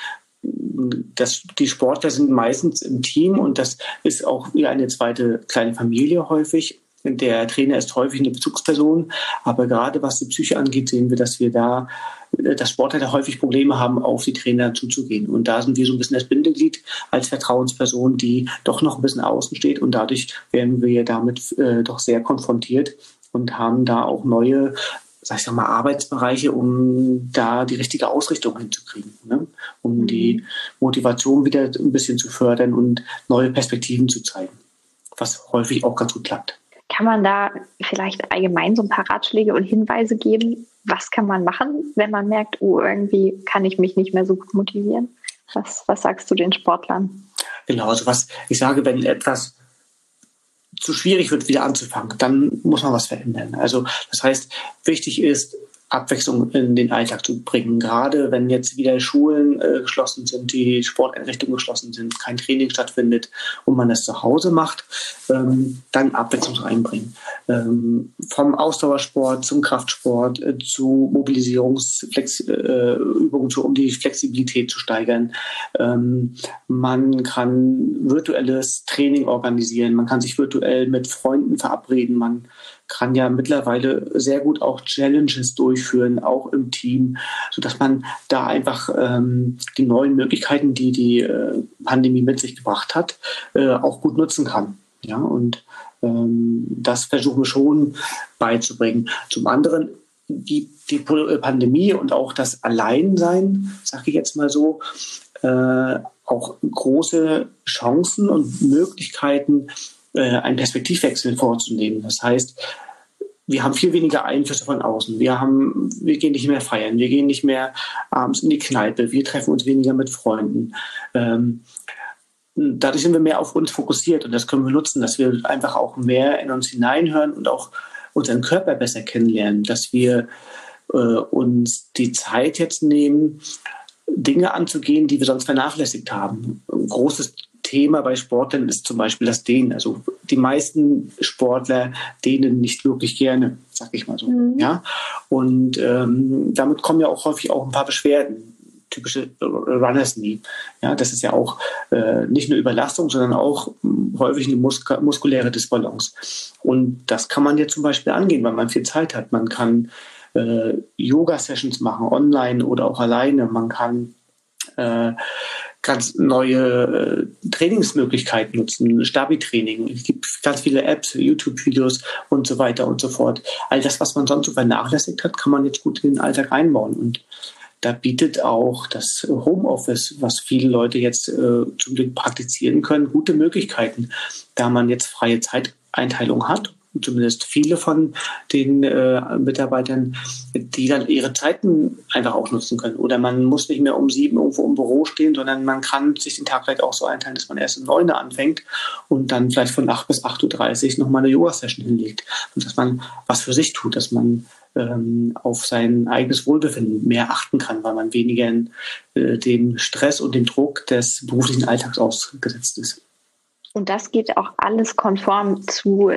das, die Sportler sind meistens im Team und das ist auch wie eine zweite kleine Familie häufig. Der Trainer ist häufig eine Bezugsperson, aber gerade was die Psyche angeht, sehen wir, dass wir da, dass Sportler häufig Probleme haben, auf die Trainer zuzugehen. Und da sind wir so ein bisschen das Bindeglied als Vertrauensperson, die doch noch ein bisschen außen steht und dadurch werden wir damit äh, doch sehr konfrontiert und haben da auch neue sag ich mal, Arbeitsbereiche, um da die richtige Ausrichtung hinzukriegen, ne? um mhm. die Motivation wieder ein bisschen zu fördern und neue Perspektiven zu zeigen, was häufig auch ganz gut klappt. Kann man da vielleicht allgemein so ein paar Ratschläge und Hinweise geben? Was kann man machen, wenn man merkt, oh, irgendwie kann ich mich nicht mehr so gut motivieren? Was, was sagst du den Sportlern? Genau, also was ich sage, wenn etwas zu schwierig wird, wieder anzufangen, dann muss man was verändern. Also das heißt, wichtig ist, Abwechslung in den Alltag zu bringen. Gerade wenn jetzt wieder Schulen äh, geschlossen sind, die Sporteinrichtungen geschlossen sind, kein Training stattfindet und man das zu Hause macht, ähm, dann Abwechslung reinbringen. Ähm, vom Ausdauersport zum Kraftsport äh, zu Mobilisierungsübungen, äh, um die Flexibilität zu steigern. Ähm, man kann virtuelles Training organisieren, man kann sich virtuell mit Freunden verabreden, man kann ja mittlerweile sehr gut auch Challenges durchführen, auch im Team, sodass man da einfach ähm, die neuen Möglichkeiten, die die äh, Pandemie mit sich gebracht hat, äh, auch gut nutzen kann. Ja, und ähm, das versuchen wir schon beizubringen. Zum anderen die, die Pandemie und auch das Alleinsein, sage ich jetzt mal so, äh, auch große Chancen und Möglichkeiten, äh, einen Perspektivwechsel vorzunehmen. Das heißt, wir haben viel weniger Einflüsse von außen. Wir haben, wir gehen nicht mehr feiern, wir gehen nicht mehr abends in die Kneipe, wir treffen uns weniger mit Freunden. Ähm, dadurch sind wir mehr auf uns fokussiert und das können wir nutzen, dass wir einfach auch mehr in uns hineinhören und auch unseren Körper besser kennenlernen, dass wir äh, uns die Zeit jetzt nehmen, Dinge anzugehen, die wir sonst vernachlässigt haben. Ein großes Thema bei Sportlern ist zum Beispiel das Dehnen. Also die meisten Sportler dehnen nicht wirklich gerne, sag ich mal so. Mhm. Ja? Und ähm, damit kommen ja auch häufig auch ein paar Beschwerden. Typische Runners Knee. Ja, das ist ja auch äh, nicht nur Überlastung, sondern auch hm, häufig eine Musk muskuläre Disbalance. Und das kann man jetzt zum Beispiel angehen, weil man viel Zeit hat. Man kann äh, Yoga-Sessions machen, online oder auch alleine. Man kann äh, ganz neue äh, Trainingsmöglichkeiten nutzen, Stabi-Training. Es gibt ganz viele Apps, YouTube-Videos und so weiter und so fort. All das, was man sonst so vernachlässigt hat, kann man jetzt gut in den Alltag einbauen. Und da bietet auch das Homeoffice, was viele Leute jetzt äh, zum Glück praktizieren können, gute Möglichkeiten, da man jetzt freie Zeiteinteilung hat zumindest viele von den äh, Mitarbeitern, die dann ihre Zeiten einfach auch nutzen können. Oder man muss nicht mehr um sieben irgendwo im Büro stehen, sondern man kann sich den Tag vielleicht auch so einteilen, dass man erst um neun anfängt und dann vielleicht von acht bis acht Uhr dreißig nochmal eine Yoga-Session hinlegt. Und dass man was für sich tut, dass man ähm, auf sein eigenes Wohlbefinden mehr achten kann, weil man weniger in, äh, dem Stress und dem Druck des beruflichen Alltags ausgesetzt ist. Und das geht auch alles konform zu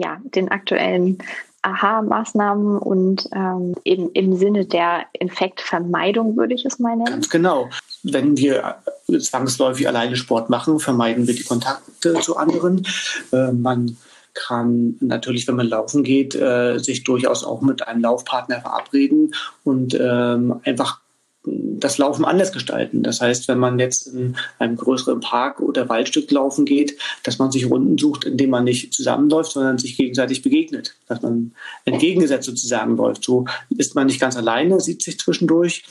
ja, den aktuellen Aha-Maßnahmen und ähm, im, im Sinne der Infektvermeidung würde ich es mal nennen. Ganz genau. Wenn wir zwangsläufig alleine Sport machen, vermeiden wir die Kontakte zu anderen. Äh, man kann natürlich, wenn man laufen geht, äh, sich durchaus auch mit einem Laufpartner verabreden und ähm, einfach das Laufen anders gestalten. Das heißt, wenn man jetzt in einem größeren Park oder Waldstück laufen geht, dass man sich Runden sucht, indem man nicht zusammenläuft, sondern sich gegenseitig begegnet. Dass man entgegengesetzt sozusagen läuft. So ist man nicht ganz alleine, sieht sich zwischendurch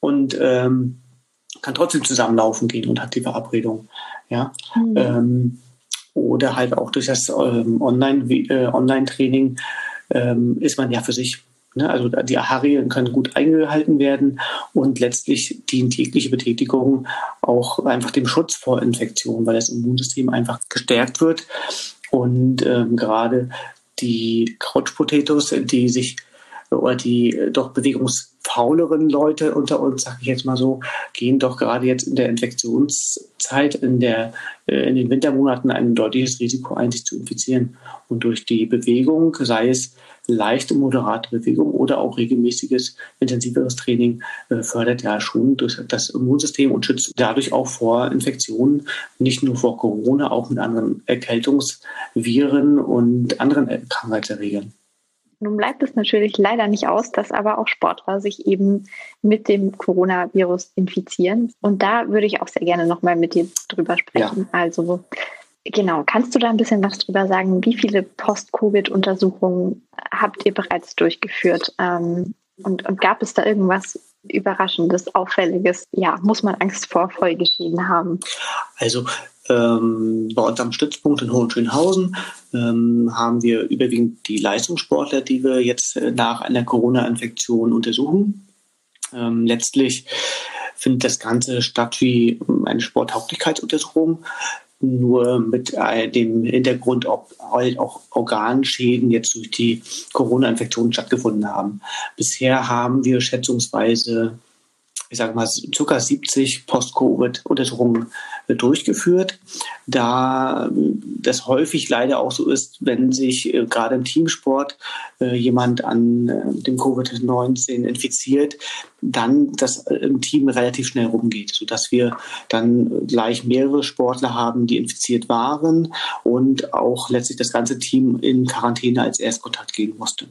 und ähm, kann trotzdem zusammenlaufen gehen und hat die Verabredung. Ja. Mhm. Ähm, oder halt auch durch das ähm, Online-Training äh, Online ähm, ist man ja für sich? Also die AHA-Regeln können gut eingehalten werden und letztlich dient jegliche Betätigung auch einfach dem Schutz vor Infektionen, weil das Immunsystem einfach gestärkt wird. Und ähm, gerade die Couch Potatoes, die sich oder die äh, doch bewegungsfauleren Leute unter uns, sage ich jetzt mal so, gehen doch gerade jetzt in der Infektionszeit, in, der, äh, in den Wintermonaten ein deutliches Risiko ein, sich zu infizieren. Und durch die Bewegung, sei es leichte, moderate Bewegung oder auch regelmäßiges, intensiveres Training äh, fördert ja schon das Immunsystem und schützt dadurch auch vor Infektionen, nicht nur vor Corona, auch mit anderen Erkältungsviren und anderen Krankheitserregern. Nun bleibt es natürlich leider nicht aus, dass aber auch Sportler sich eben mit dem Coronavirus infizieren. Und da würde ich auch sehr gerne nochmal mit dir drüber sprechen. Ja. Also Genau, kannst du da ein bisschen was drüber sagen? Wie viele Post-Covid-Untersuchungen habt ihr bereits durchgeführt? Ähm, und, und, gab es da irgendwas Überraschendes, Auffälliges? Ja, muss man Angst vor Folgeschäden haben? Also ähm, bei uns am Stützpunkt in Hohenschönhausen ähm, haben wir überwiegend die Leistungssportler, die wir jetzt äh, nach einer Corona-Infektion untersuchen. Ähm, letztlich findet das Ganze statt wie eine Sporttauglichkeitsuntersuchung nur mit äh, dem Hintergrund, ob halt auch Organschäden jetzt durch die Corona-Infektion stattgefunden haben. Bisher haben wir schätzungsweise ich sage mal, ca. 70 Post-Covid-Untersuchungen durchgeführt, da das häufig leider auch so ist, wenn sich äh, gerade im Teamsport äh, jemand an äh, dem Covid-19 infiziert, dann das im Team relativ schnell rumgeht, sodass wir dann gleich mehrere Sportler haben, die infiziert waren und auch letztlich das ganze Team in Quarantäne als Erstkontakt gehen musste.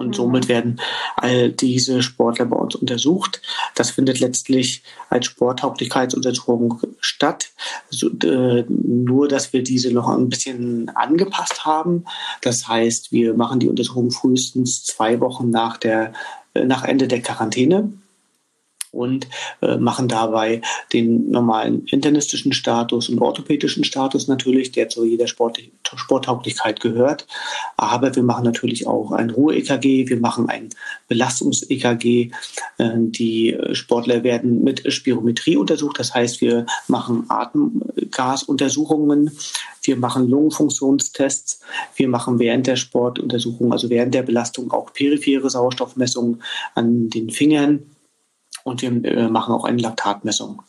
Und mhm. somit werden all diese Sportler bei uns untersucht. Das findet letztlich als Sporttauglichkeitsuntersuchung statt. Also, äh, nur, dass wir diese noch ein bisschen angepasst haben. Das heißt, wir machen die Untersuchung frühestens zwei Wochen nach, der, äh, nach Ende der Quarantäne und äh, machen dabei den normalen internistischen Status und orthopädischen Status natürlich, der zu jeder Sport Sporttauglichkeit gehört. Aber wir machen natürlich auch ein Ruhe-EKG, wir machen ein Belastungs-EKG. Äh, die Sportler werden mit Spirometrie untersucht, das heißt, wir machen Atemgasuntersuchungen, wir machen Lungenfunktionstests, wir machen während der Sportuntersuchung, also während der Belastung auch periphere Sauerstoffmessungen an den Fingern und wir äh, machen auch eine Laktatmessung.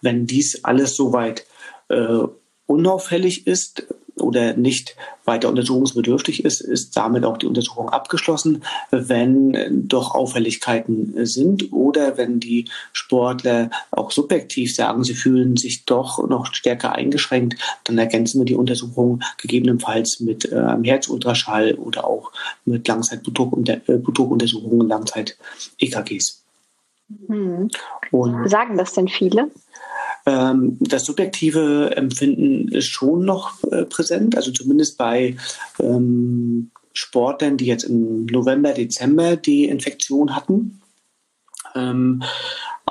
Wenn dies alles soweit äh, unauffällig ist oder nicht weiter untersuchungsbedürftig ist, ist damit auch die Untersuchung abgeschlossen. Wenn doch Auffälligkeiten sind oder wenn die Sportler auch subjektiv sagen, sie fühlen sich doch noch stärker eingeschränkt, dann ergänzen wir die Untersuchung gegebenenfalls mit äh, Herzultraschall oder auch mit Langzeit-Blutdruckuntersuchungen, Langzeit-EKGs. Hm. Und Sagen das denn viele? Ähm, das subjektive Empfinden ist schon noch äh, präsent, also zumindest bei ähm, Sportlern, die jetzt im November, Dezember die Infektion hatten. Ähm,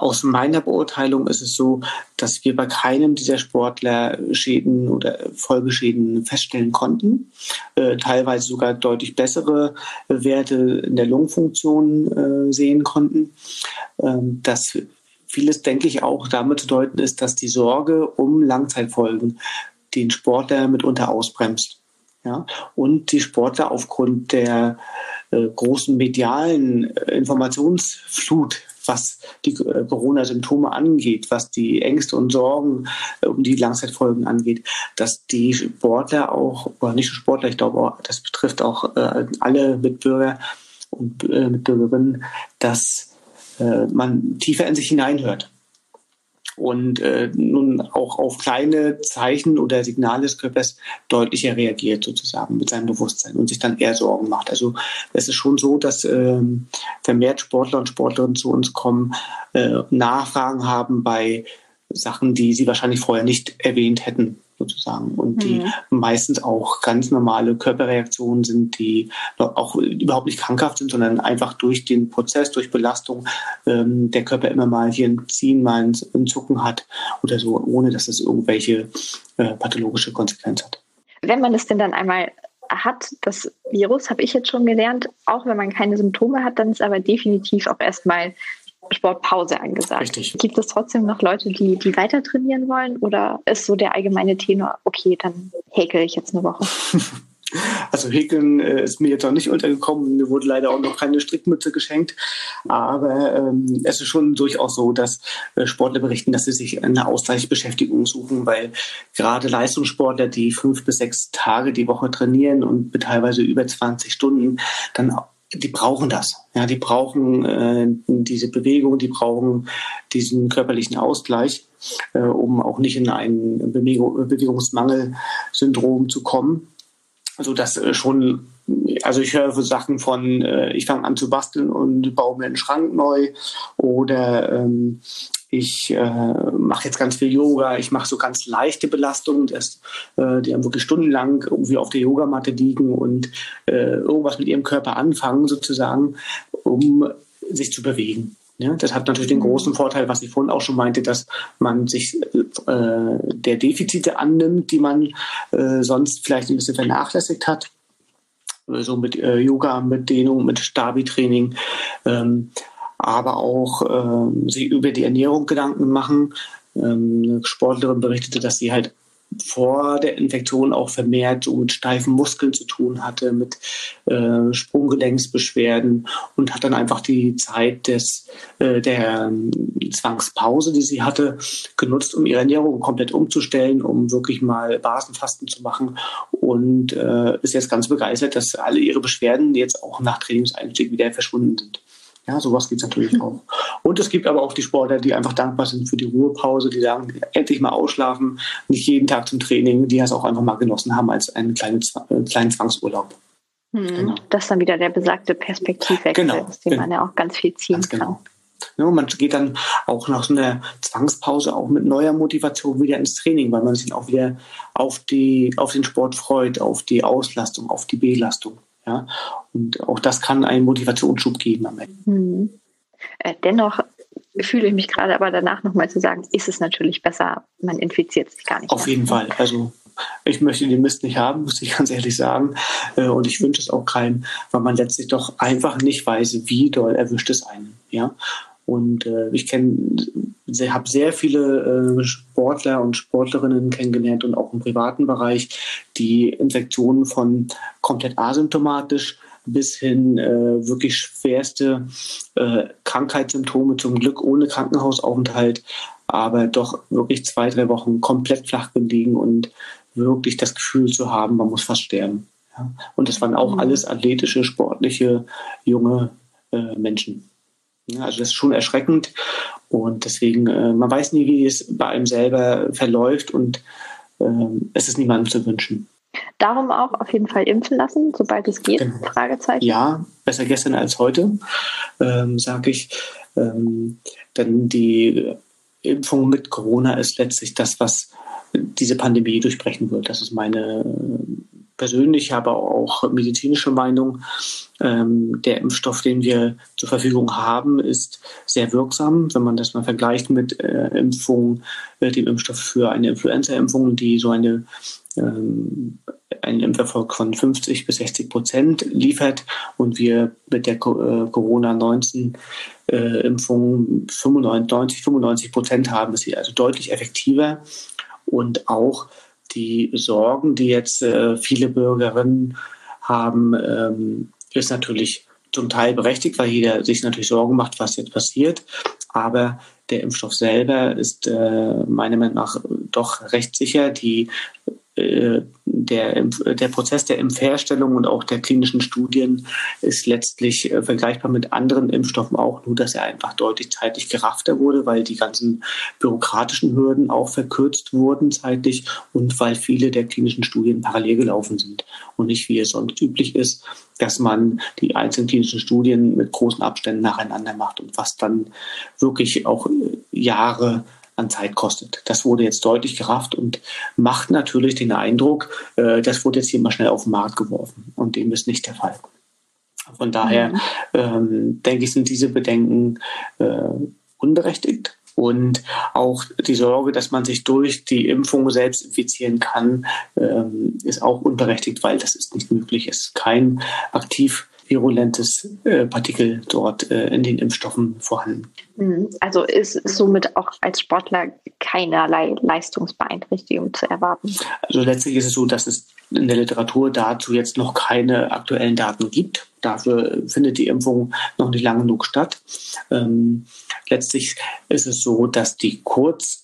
aus meiner Beurteilung ist es so, dass wir bei keinem dieser Sportler Schäden oder Folgeschäden feststellen konnten. Äh, teilweise sogar deutlich bessere Werte in der Lungenfunktion äh, sehen konnten. Ähm, das vieles, denke ich, auch damit zu deuten ist, dass die Sorge um Langzeitfolgen den Sportler mitunter ausbremst. Ja? Und die Sportler aufgrund der äh, großen medialen äh, Informationsflut was die äh, Corona-Symptome angeht, was die Ängste und Sorgen äh, um die Langzeitfolgen angeht, dass die Sportler auch, oder nicht nur Sportler, ich glaube, das betrifft auch äh, alle Mitbürger und Mitbürgerinnen, dass man tiefer in sich hineinhört und äh, nun auch auf kleine Zeichen oder Signale des Körpers deutlicher reagiert sozusagen mit seinem Bewusstsein und sich dann eher Sorgen macht. Also es ist schon so, dass ähm, vermehrt Sportler und Sportlerinnen zu uns kommen, äh, Nachfragen haben bei Sachen, die sie wahrscheinlich vorher nicht erwähnt hätten sozusagen und die mhm. meistens auch ganz normale Körperreaktionen sind, die auch überhaupt nicht krankhaft sind, sondern einfach durch den Prozess, durch Belastung ähm, der Körper immer mal hier ein Ziehen, mal ein, Zucken hat oder so, ohne dass es irgendwelche äh, pathologische Konsequenz hat. Wenn man es denn dann einmal hat, das Virus, habe ich jetzt schon gelernt, auch wenn man keine Symptome hat, dann ist aber definitiv auch erstmal Sportpause angesagt. Richtig. Gibt es trotzdem noch Leute, die, die weiter trainieren wollen? Oder ist so der allgemeine Tenor, okay, dann häkel ich jetzt eine Woche? Also Häkeln äh, ist mir jetzt auch nicht untergekommen. Mir wurde leider auch noch keine Strickmütze geschenkt. Aber ähm, es ist schon durchaus so, dass äh, Sportler berichten, dass sie sich eine Ausgleichsbeschäftigung suchen, weil gerade Leistungssportler, die fünf bis sechs Tage die Woche trainieren und teilweise über 20 Stunden, dann die brauchen das. Ja, die brauchen äh, diese Bewegung, die brauchen diesen körperlichen Ausgleich, äh, um auch nicht in ein Bewegung, Bewegungsmangelsyndrom zu kommen. Also das äh, schon, also ich höre Sachen von, äh, ich fange an zu basteln und baue mir einen Schrank neu oder ähm, ich äh, mache jetzt ganz viel Yoga, ich mache so ganz leichte Belastungen, das, äh, die haben wirklich stundenlang irgendwie auf der Yogamatte liegen und äh, irgendwas mit ihrem Körper anfangen sozusagen, um sich zu bewegen. Ja, das hat natürlich den mhm. großen Vorteil, was ich vorhin auch schon meinte, dass man sich äh, der Defizite annimmt, die man äh, sonst vielleicht ein bisschen vernachlässigt hat. So also mit äh, Yoga, mit Dehnung, mit Stabi-Training. Ähm, aber auch ähm, sich über die Ernährung Gedanken machen. Ähm, eine Sportlerin berichtete, dass sie halt vor der Infektion auch vermehrt so mit steifen Muskeln zu tun hatte, mit äh, Sprunggelenksbeschwerden und hat dann einfach die Zeit des, äh, der äh, Zwangspause, die sie hatte, genutzt, um ihre Ernährung komplett umzustellen, um wirklich mal Basenfasten zu machen und äh, ist jetzt ganz begeistert, dass alle ihre Beschwerden jetzt auch nach Trainingseinstieg wieder verschwunden sind. Ja, sowas gibt es natürlich auch. Und es gibt aber auch die Sportler, die einfach dankbar sind für die Ruhepause, die sagen, endlich mal ausschlafen, nicht jeden Tag zum Training, die es auch einfach mal genossen haben als einen kleinen, äh, kleinen Zwangsurlaub. Hm, genau. Das ist dann wieder der besagte Perspektivwechsel, genau. aus dem man ja auch ganz viel ziehen ganz genau. kann. Ja, man geht dann auch nach so einer Zwangspause auch mit neuer Motivation wieder ins Training, weil man sich auch wieder auf, die, auf den Sport freut, auf die Auslastung, auf die Belastung. Ja? Und auch das kann einen Motivationsschub geben am Ende. Mhm. Äh, dennoch fühle ich mich gerade aber danach nochmal zu sagen, ist es natürlich besser, man infiziert sich gar nicht. Auf mehr. jeden Fall. Also ich möchte den Mist nicht haben, muss ich ganz ehrlich sagen. Äh, und ich wünsche es auch keinem, weil man letztlich doch einfach nicht weiß, wie doll erwischt es einen. Ja? Und äh, ich kenne, habe sehr viele äh, Sportler und Sportlerinnen kennengelernt und auch im privaten Bereich, die Infektionen von komplett asymptomatisch bis hin äh, wirklich schwerste äh, Krankheitssymptome, zum Glück ohne Krankenhausaufenthalt, aber doch wirklich zwei, drei Wochen komplett flach gelegen und wirklich das Gefühl zu haben, man muss fast sterben. Ja? Und das waren auch mhm. alles athletische, sportliche, junge äh, Menschen. Also das ist schon erschreckend und deswegen, äh, man weiß nie, wie es bei einem selber verläuft und äh, es ist niemandem zu wünschen. Darum auch auf jeden Fall impfen lassen, sobald es geht? Genau. Fragezeichen. Ja, besser gestern als heute, ähm, sage ich. Ähm, denn die Impfung mit Corona ist letztlich das, was diese Pandemie durchbrechen wird. Das ist meine persönliche, aber auch medizinische Meinung. Ähm, der Impfstoff, den wir zur Verfügung haben, ist sehr wirksam. Wenn man das mal vergleicht mit äh, Impfungen, äh, dem Impfstoff für eine Influenza-Impfung, die so eine ähm, einen Impferfolg von 50 bis 60 Prozent liefert und wir mit der äh, Corona-19-Impfung 95, 95 Prozent haben, ist sie also deutlich effektiver und auch die Sorgen, die jetzt äh, viele Bürgerinnen haben, ähm, ist natürlich zum Teil berechtigt, weil jeder sich natürlich Sorgen macht, was jetzt passiert. Aber der Impfstoff selber ist äh, meiner Meinung nach doch recht sicher. Die der, der Prozess der Impfherstellung und auch der klinischen Studien ist letztlich äh, vergleichbar mit anderen Impfstoffen auch, nur dass er einfach deutlich zeitlich geraffter wurde, weil die ganzen bürokratischen Hürden auch verkürzt wurden zeitlich und weil viele der klinischen Studien parallel gelaufen sind und nicht wie es sonst üblich ist, dass man die einzelnen klinischen Studien mit großen Abständen nacheinander macht und was dann wirklich auch äh, Jahre an Zeit kostet. Das wurde jetzt deutlich gerafft und macht natürlich den Eindruck, äh, das wurde jetzt hier mal schnell auf den Markt geworfen. Und dem ist nicht der Fall. Von daher mhm. ähm, denke ich, sind diese Bedenken äh, unberechtigt. Und auch die Sorge, dass man sich durch die Impfung selbst infizieren kann, ähm, ist auch unberechtigt, weil das ist nicht möglich. Es ist kein aktiv virulentes äh, Partikel dort äh, in den Impfstoffen vorhanden. Mhm. Also ist somit auch als Sportler keinerlei Leistungsbeeinträchtigung zu erwarten. Also letztlich ist es so, dass es in der Literatur dazu jetzt noch keine aktuellen Daten gibt. Dafür findet die Impfung noch nicht lang genug statt. Ähm, letztlich ist es so, dass die Kurz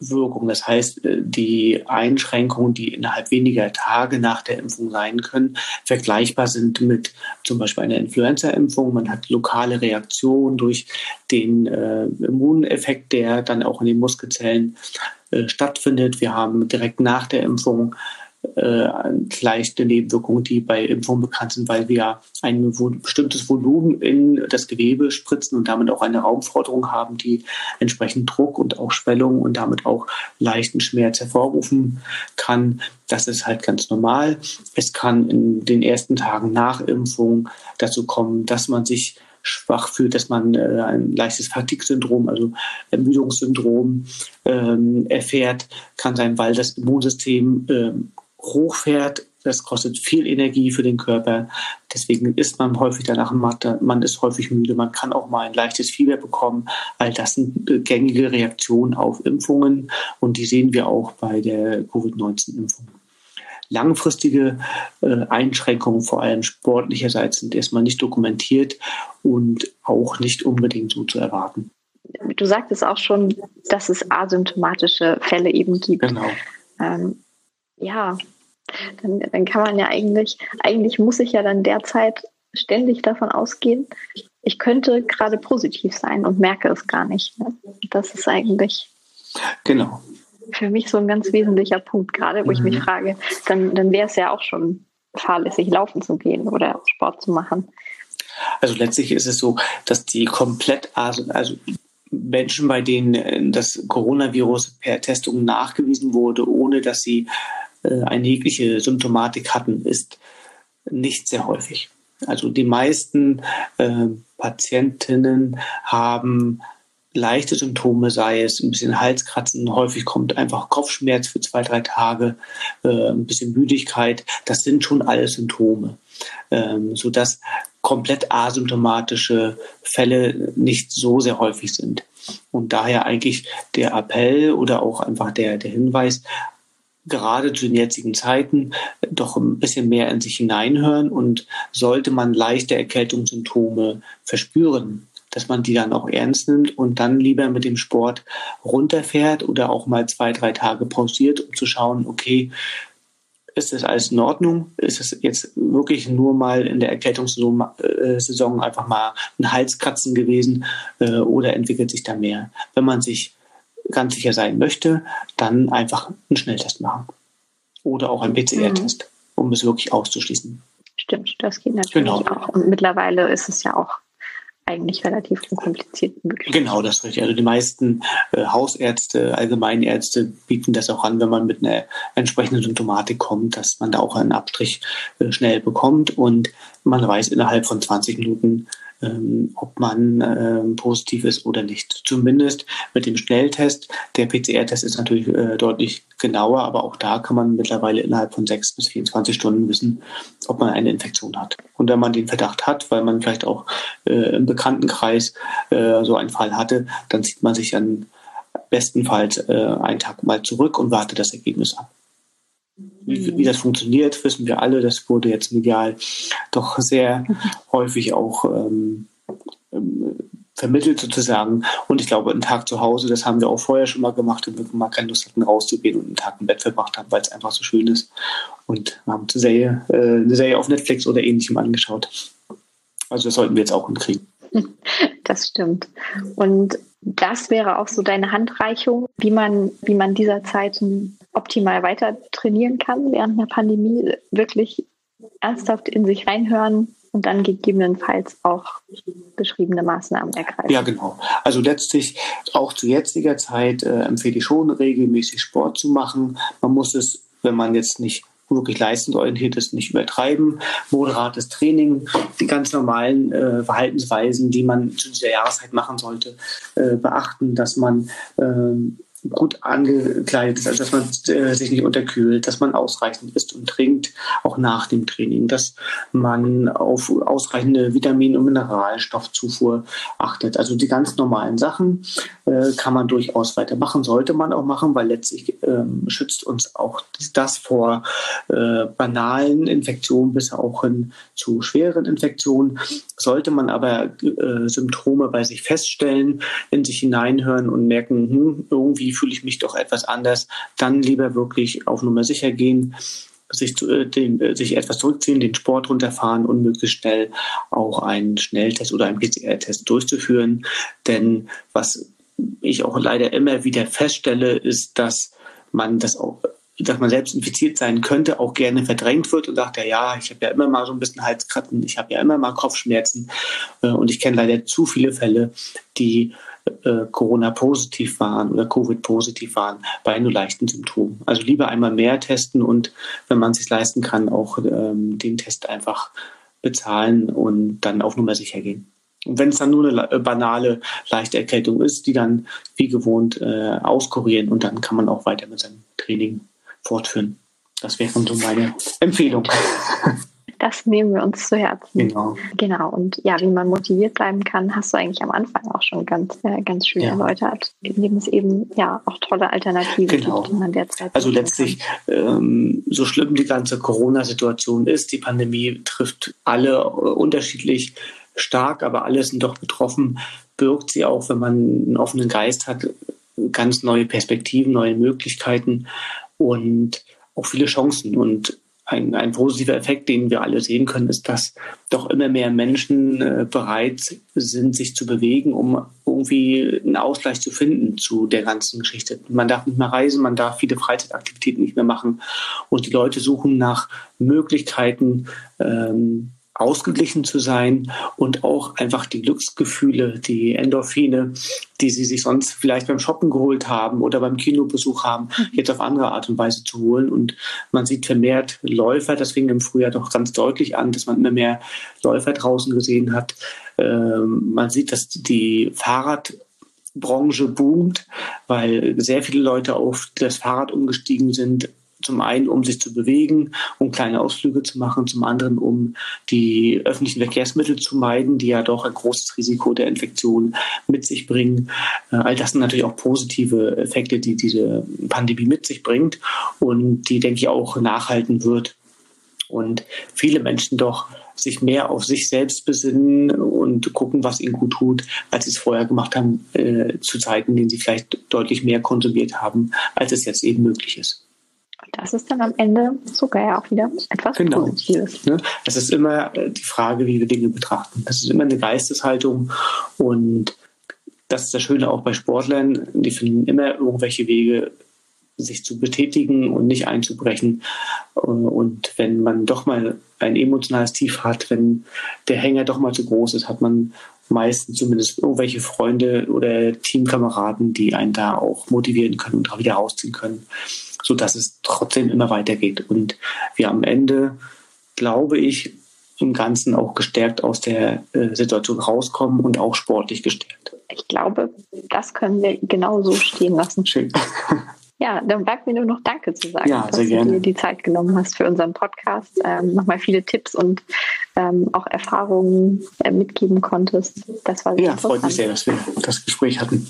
Wirkung. Das heißt, äh, die Einschränkungen, die innerhalb weniger Tage nach der Impfung sein können, vergleichbar sind mit zum Beispiel einer Influenza-Impfung. Man hat lokale Reaktionen durch den äh, Immuneffekt, der dann auch in den Muskelzellen äh, stattfindet. Wir haben direkt nach der Impfung äh, leichte Nebenwirkungen, die bei Impfungen bekannt sind, weil wir ein bestimmtes Volumen in das Gewebe spritzen und damit auch eine Raumforderung haben, die entsprechend Druck und auch Schwellung und damit auch leichten Schmerz hervorrufen kann. Das ist halt ganz normal. Es kann in den ersten Tagen nach Impfung dazu kommen, dass man sich schwach fühlt, dass man äh, ein leichtes Fatigue-Syndrom, also Ermüdungssyndrom ähm, erfährt, kann sein, weil das Immunsystem ähm, hochfährt. Das kostet viel Energie für den Körper. Deswegen ist man häufig danach matt. Man ist häufig müde. Man kann auch mal ein leichtes Fieber bekommen. All das sind äh, gängige Reaktionen auf Impfungen. Und die sehen wir auch bei der Covid-19-Impfung. Langfristige äh, Einschränkungen, vor allem sportlicherseits, sind erstmal nicht dokumentiert und auch nicht unbedingt so zu erwarten. Du sagtest auch schon, dass es asymptomatische Fälle eben gibt. Genau. Ähm, ja, dann, dann kann man ja eigentlich, eigentlich muss ich ja dann derzeit ständig davon ausgehen, ich könnte gerade positiv sein und merke es gar nicht. Ne? Das ist eigentlich genau. für mich so ein ganz wesentlicher Punkt, gerade wo mhm. ich mich mhm. frage, dann, dann wäre es ja auch schon fahrlässig, laufen zu gehen oder Sport zu machen. Also letztlich ist es so, dass die komplett, also Menschen, bei denen das Coronavirus per Testung nachgewiesen wurde, ohne dass sie äh, eine jegliche Symptomatik hatten, ist nicht sehr häufig. Also die meisten äh, Patientinnen haben leichte Symptome, sei es ein bisschen Halskratzen, häufig kommt einfach Kopfschmerz für zwei, drei Tage, äh, ein bisschen Müdigkeit. Das sind schon alle Symptome, ähm, sodass komplett asymptomatische Fälle nicht so sehr häufig sind. Und daher eigentlich der Appell oder auch einfach der, der Hinweis, gerade zu den jetzigen Zeiten doch ein bisschen mehr in sich hineinhören und sollte man leichte Erkältungssymptome verspüren, dass man die dann auch ernst nimmt und dann lieber mit dem Sport runterfährt oder auch mal zwei, drei Tage pausiert, um zu schauen, okay, ist das alles in Ordnung? Ist es jetzt wirklich nur mal in der Erkältungssaison äh, einfach mal ein Halskratzen gewesen äh, oder entwickelt sich da mehr? Wenn man sich ganz sicher sein möchte, dann einfach einen Schnelltest machen. Oder auch einen PCR-Test, mhm. um es wirklich auszuschließen. Stimmt, das geht natürlich genau. auch. Und mittlerweile ist es ja auch eigentlich relativ unkompliziert möglich. Genau, das ist richtig. Also die meisten äh, Hausärzte, Allgemeinärzte bieten das auch an, wenn man mit einer entsprechenden Symptomatik kommt, dass man da auch einen Abstrich äh, schnell bekommt und man weiß innerhalb von 20 Minuten, ähm, ob man ähm, positiv ist oder nicht. Zumindest mit dem Schnelltest. Der PCR-Test ist natürlich äh, deutlich genauer, aber auch da kann man mittlerweile innerhalb von sechs bis 24 Stunden wissen, ob man eine Infektion hat. Und wenn man den Verdacht hat, weil man vielleicht auch äh, im Bekanntenkreis äh, so einen Fall hatte, dann zieht man sich dann bestenfalls äh, einen Tag mal zurück und wartet das Ergebnis ab. Wie, wie, das funktioniert, wissen wir alle. Das wurde jetzt medial doch sehr häufig auch ähm, ähm, vermittelt sozusagen. Und ich glaube, einen Tag zu Hause, das haben wir auch vorher schon mal gemacht, wenn wir mal keine Lust hatten, rauszugehen und einen Tag im Bett verbracht haben, weil es einfach so schön ist. Und haben eine Serie, äh, eine Serie auf Netflix oder ähnlichem angeschaut. Also das sollten wir jetzt auch hinkriegen. Das stimmt. Und das wäre auch so deine Handreichung, wie man, wie man dieser Zeiten optimal weiter trainieren kann während der Pandemie, wirklich ernsthaft in sich reinhören und dann gegebenenfalls auch beschriebene Maßnahmen ergreifen. Ja, genau. Also letztlich auch zu jetziger Zeit äh, empfehle ich schon, regelmäßig Sport zu machen. Man muss es, wenn man jetzt nicht wirklich leistungsorientiert ist, nicht übertreiben. Moderates Training, die ganz normalen äh, Verhaltensweisen, die man zu dieser Jahreszeit machen sollte, äh, beachten, dass man ähm, gut angekleidet ist, also dass man äh, sich nicht unterkühlt, dass man ausreichend isst und trinkt, auch nach dem Training, dass man auf ausreichende Vitamin- und Mineralstoffzufuhr achtet. Also die ganz normalen Sachen äh, kann man durchaus weitermachen, sollte man auch machen, weil letztlich ähm, schützt uns auch das vor äh, banalen Infektionen bis auch hin zu schweren Infektionen. Sollte man aber äh, Symptome bei sich feststellen, in sich hineinhören und merken, hm, irgendwie fühle ich mich doch etwas anders, dann lieber wirklich auf Nummer sicher gehen, sich, äh, den, äh, sich etwas zurückziehen, den Sport runterfahren und möglichst schnell auch einen Schnelltest oder einen PCR-Test durchzuführen. Denn was ich auch leider immer wieder feststelle, ist, dass man das auch dass man selbst infiziert sein könnte, auch gerne verdrängt wird und sagt, ja, ja, ich habe ja immer mal so ein bisschen Halskratzen, ich habe ja immer mal Kopfschmerzen äh, und ich kenne leider zu viele Fälle, die äh, Corona-positiv waren oder Covid-positiv waren bei nur leichten Symptomen. Also lieber einmal mehr testen und wenn man es sich leisten kann, auch ähm, den Test einfach bezahlen und dann auf Nummer sicher gehen. Und wenn es dann nur eine banale, leichte Erkältung ist, die dann wie gewohnt äh, auskurieren und dann kann man auch weiter mit seinem Training fortführen. Das wäre so meine Empfehlung. Das nehmen wir uns zu Herzen. Genau. Genau. Und ja, wie man motiviert bleiben kann, hast du eigentlich am Anfang auch schon ganz, äh, ganz schön ja. erläutert, indem es eben ja auch tolle Alternativen genau. gibt, die man derzeit. Also letztlich, ähm, so schlimm die ganze Corona-Situation ist, die Pandemie trifft alle äh, unterschiedlich stark, aber alle sind doch betroffen, birgt sie auch, wenn man einen offenen Geist hat, ganz neue Perspektiven, neue Möglichkeiten und auch viele Chancen. Und ein, ein positiver Effekt, den wir alle sehen können, ist, dass doch immer mehr Menschen äh, bereit sind, sich zu bewegen, um irgendwie einen Ausgleich zu finden zu der ganzen Geschichte. Man darf nicht mehr reisen, man darf viele Freizeitaktivitäten nicht mehr machen und die Leute suchen nach Möglichkeiten, ähm, ausgeglichen zu sein und auch einfach die Glücksgefühle, die Endorphine, die sie sich sonst vielleicht beim Shoppen geholt haben oder beim Kinobesuch haben, mhm. jetzt auf andere Art und Weise zu holen. Und man sieht vermehrt Läufer, das fing im Frühjahr doch ganz deutlich an, dass man immer mehr Läufer draußen gesehen hat. Ähm, man sieht, dass die Fahrradbranche boomt, weil sehr viele Leute auf das Fahrrad umgestiegen sind, zum einen, um sich zu bewegen, um kleine Ausflüge zu machen, zum anderen, um die öffentlichen Verkehrsmittel zu meiden, die ja doch ein großes Risiko der Infektion mit sich bringen. Äh, all das sind natürlich auch positive Effekte, die diese Pandemie mit sich bringt und die, denke ich, auch nachhalten wird. Und viele Menschen doch sich mehr auf sich selbst besinnen und gucken, was ihnen gut tut, als sie es vorher gemacht haben, äh, zu Zeiten, in denen sie vielleicht deutlich mehr konsumiert haben, als es jetzt eben möglich ist. Das ist dann am Ende sogar ja auch wieder etwas genau. Positives. Ne? Es ist immer äh, die Frage, wie wir Dinge betrachten. Das ist immer eine Geisteshaltung und das ist das Schöne auch bei Sportlern. Die finden immer irgendwelche Wege, sich zu betätigen und nicht einzubrechen. Und wenn man doch mal ein emotionales Tief hat, wenn der Hänger doch mal zu groß ist, hat man meistens zumindest irgendwelche Freunde oder Teamkameraden, die einen da auch motivieren können und da wieder rausziehen können, so dass es trotzdem immer weitergeht und wir am Ende, glaube ich, im Ganzen auch gestärkt aus der äh, Situation rauskommen und auch sportlich gestärkt. Ich glaube, das können wir genau so stehen lassen. Schön. Ja, dann bleibt mir nur noch Danke zu sagen, ja, dass du gerne. dir die Zeit genommen hast für unseren Podcast, ähm, nochmal viele Tipps und ähm, auch Erfahrungen äh, mitgeben konntest. Das war sehr Ja, freut mich sehr, dass wir das Gespräch hatten.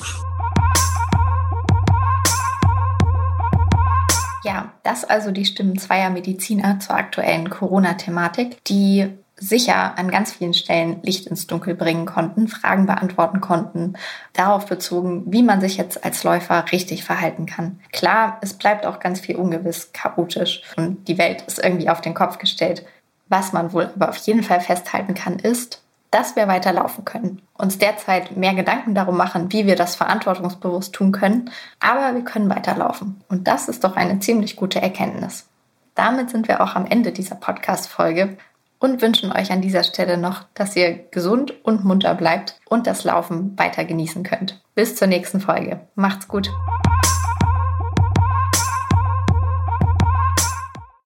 Ja, das also die Stimmen zweier Mediziner zur aktuellen Corona-Thematik, die sicher an ganz vielen Stellen Licht ins Dunkel bringen konnten, Fragen beantworten konnten, darauf bezogen, wie man sich jetzt als Läufer richtig verhalten kann. Klar, es bleibt auch ganz viel ungewiss, chaotisch und die Welt ist irgendwie auf den Kopf gestellt. Was man wohl aber auf jeden Fall festhalten kann, ist, dass wir weiterlaufen können, uns derzeit mehr Gedanken darum machen, wie wir das verantwortungsbewusst tun können, aber wir können weiterlaufen. Und das ist doch eine ziemlich gute Erkenntnis. Damit sind wir auch am Ende dieser Podcast-Folge und wünschen euch an dieser Stelle noch, dass ihr gesund und munter bleibt und das Laufen weiter genießen könnt. Bis zur nächsten Folge. Macht's gut.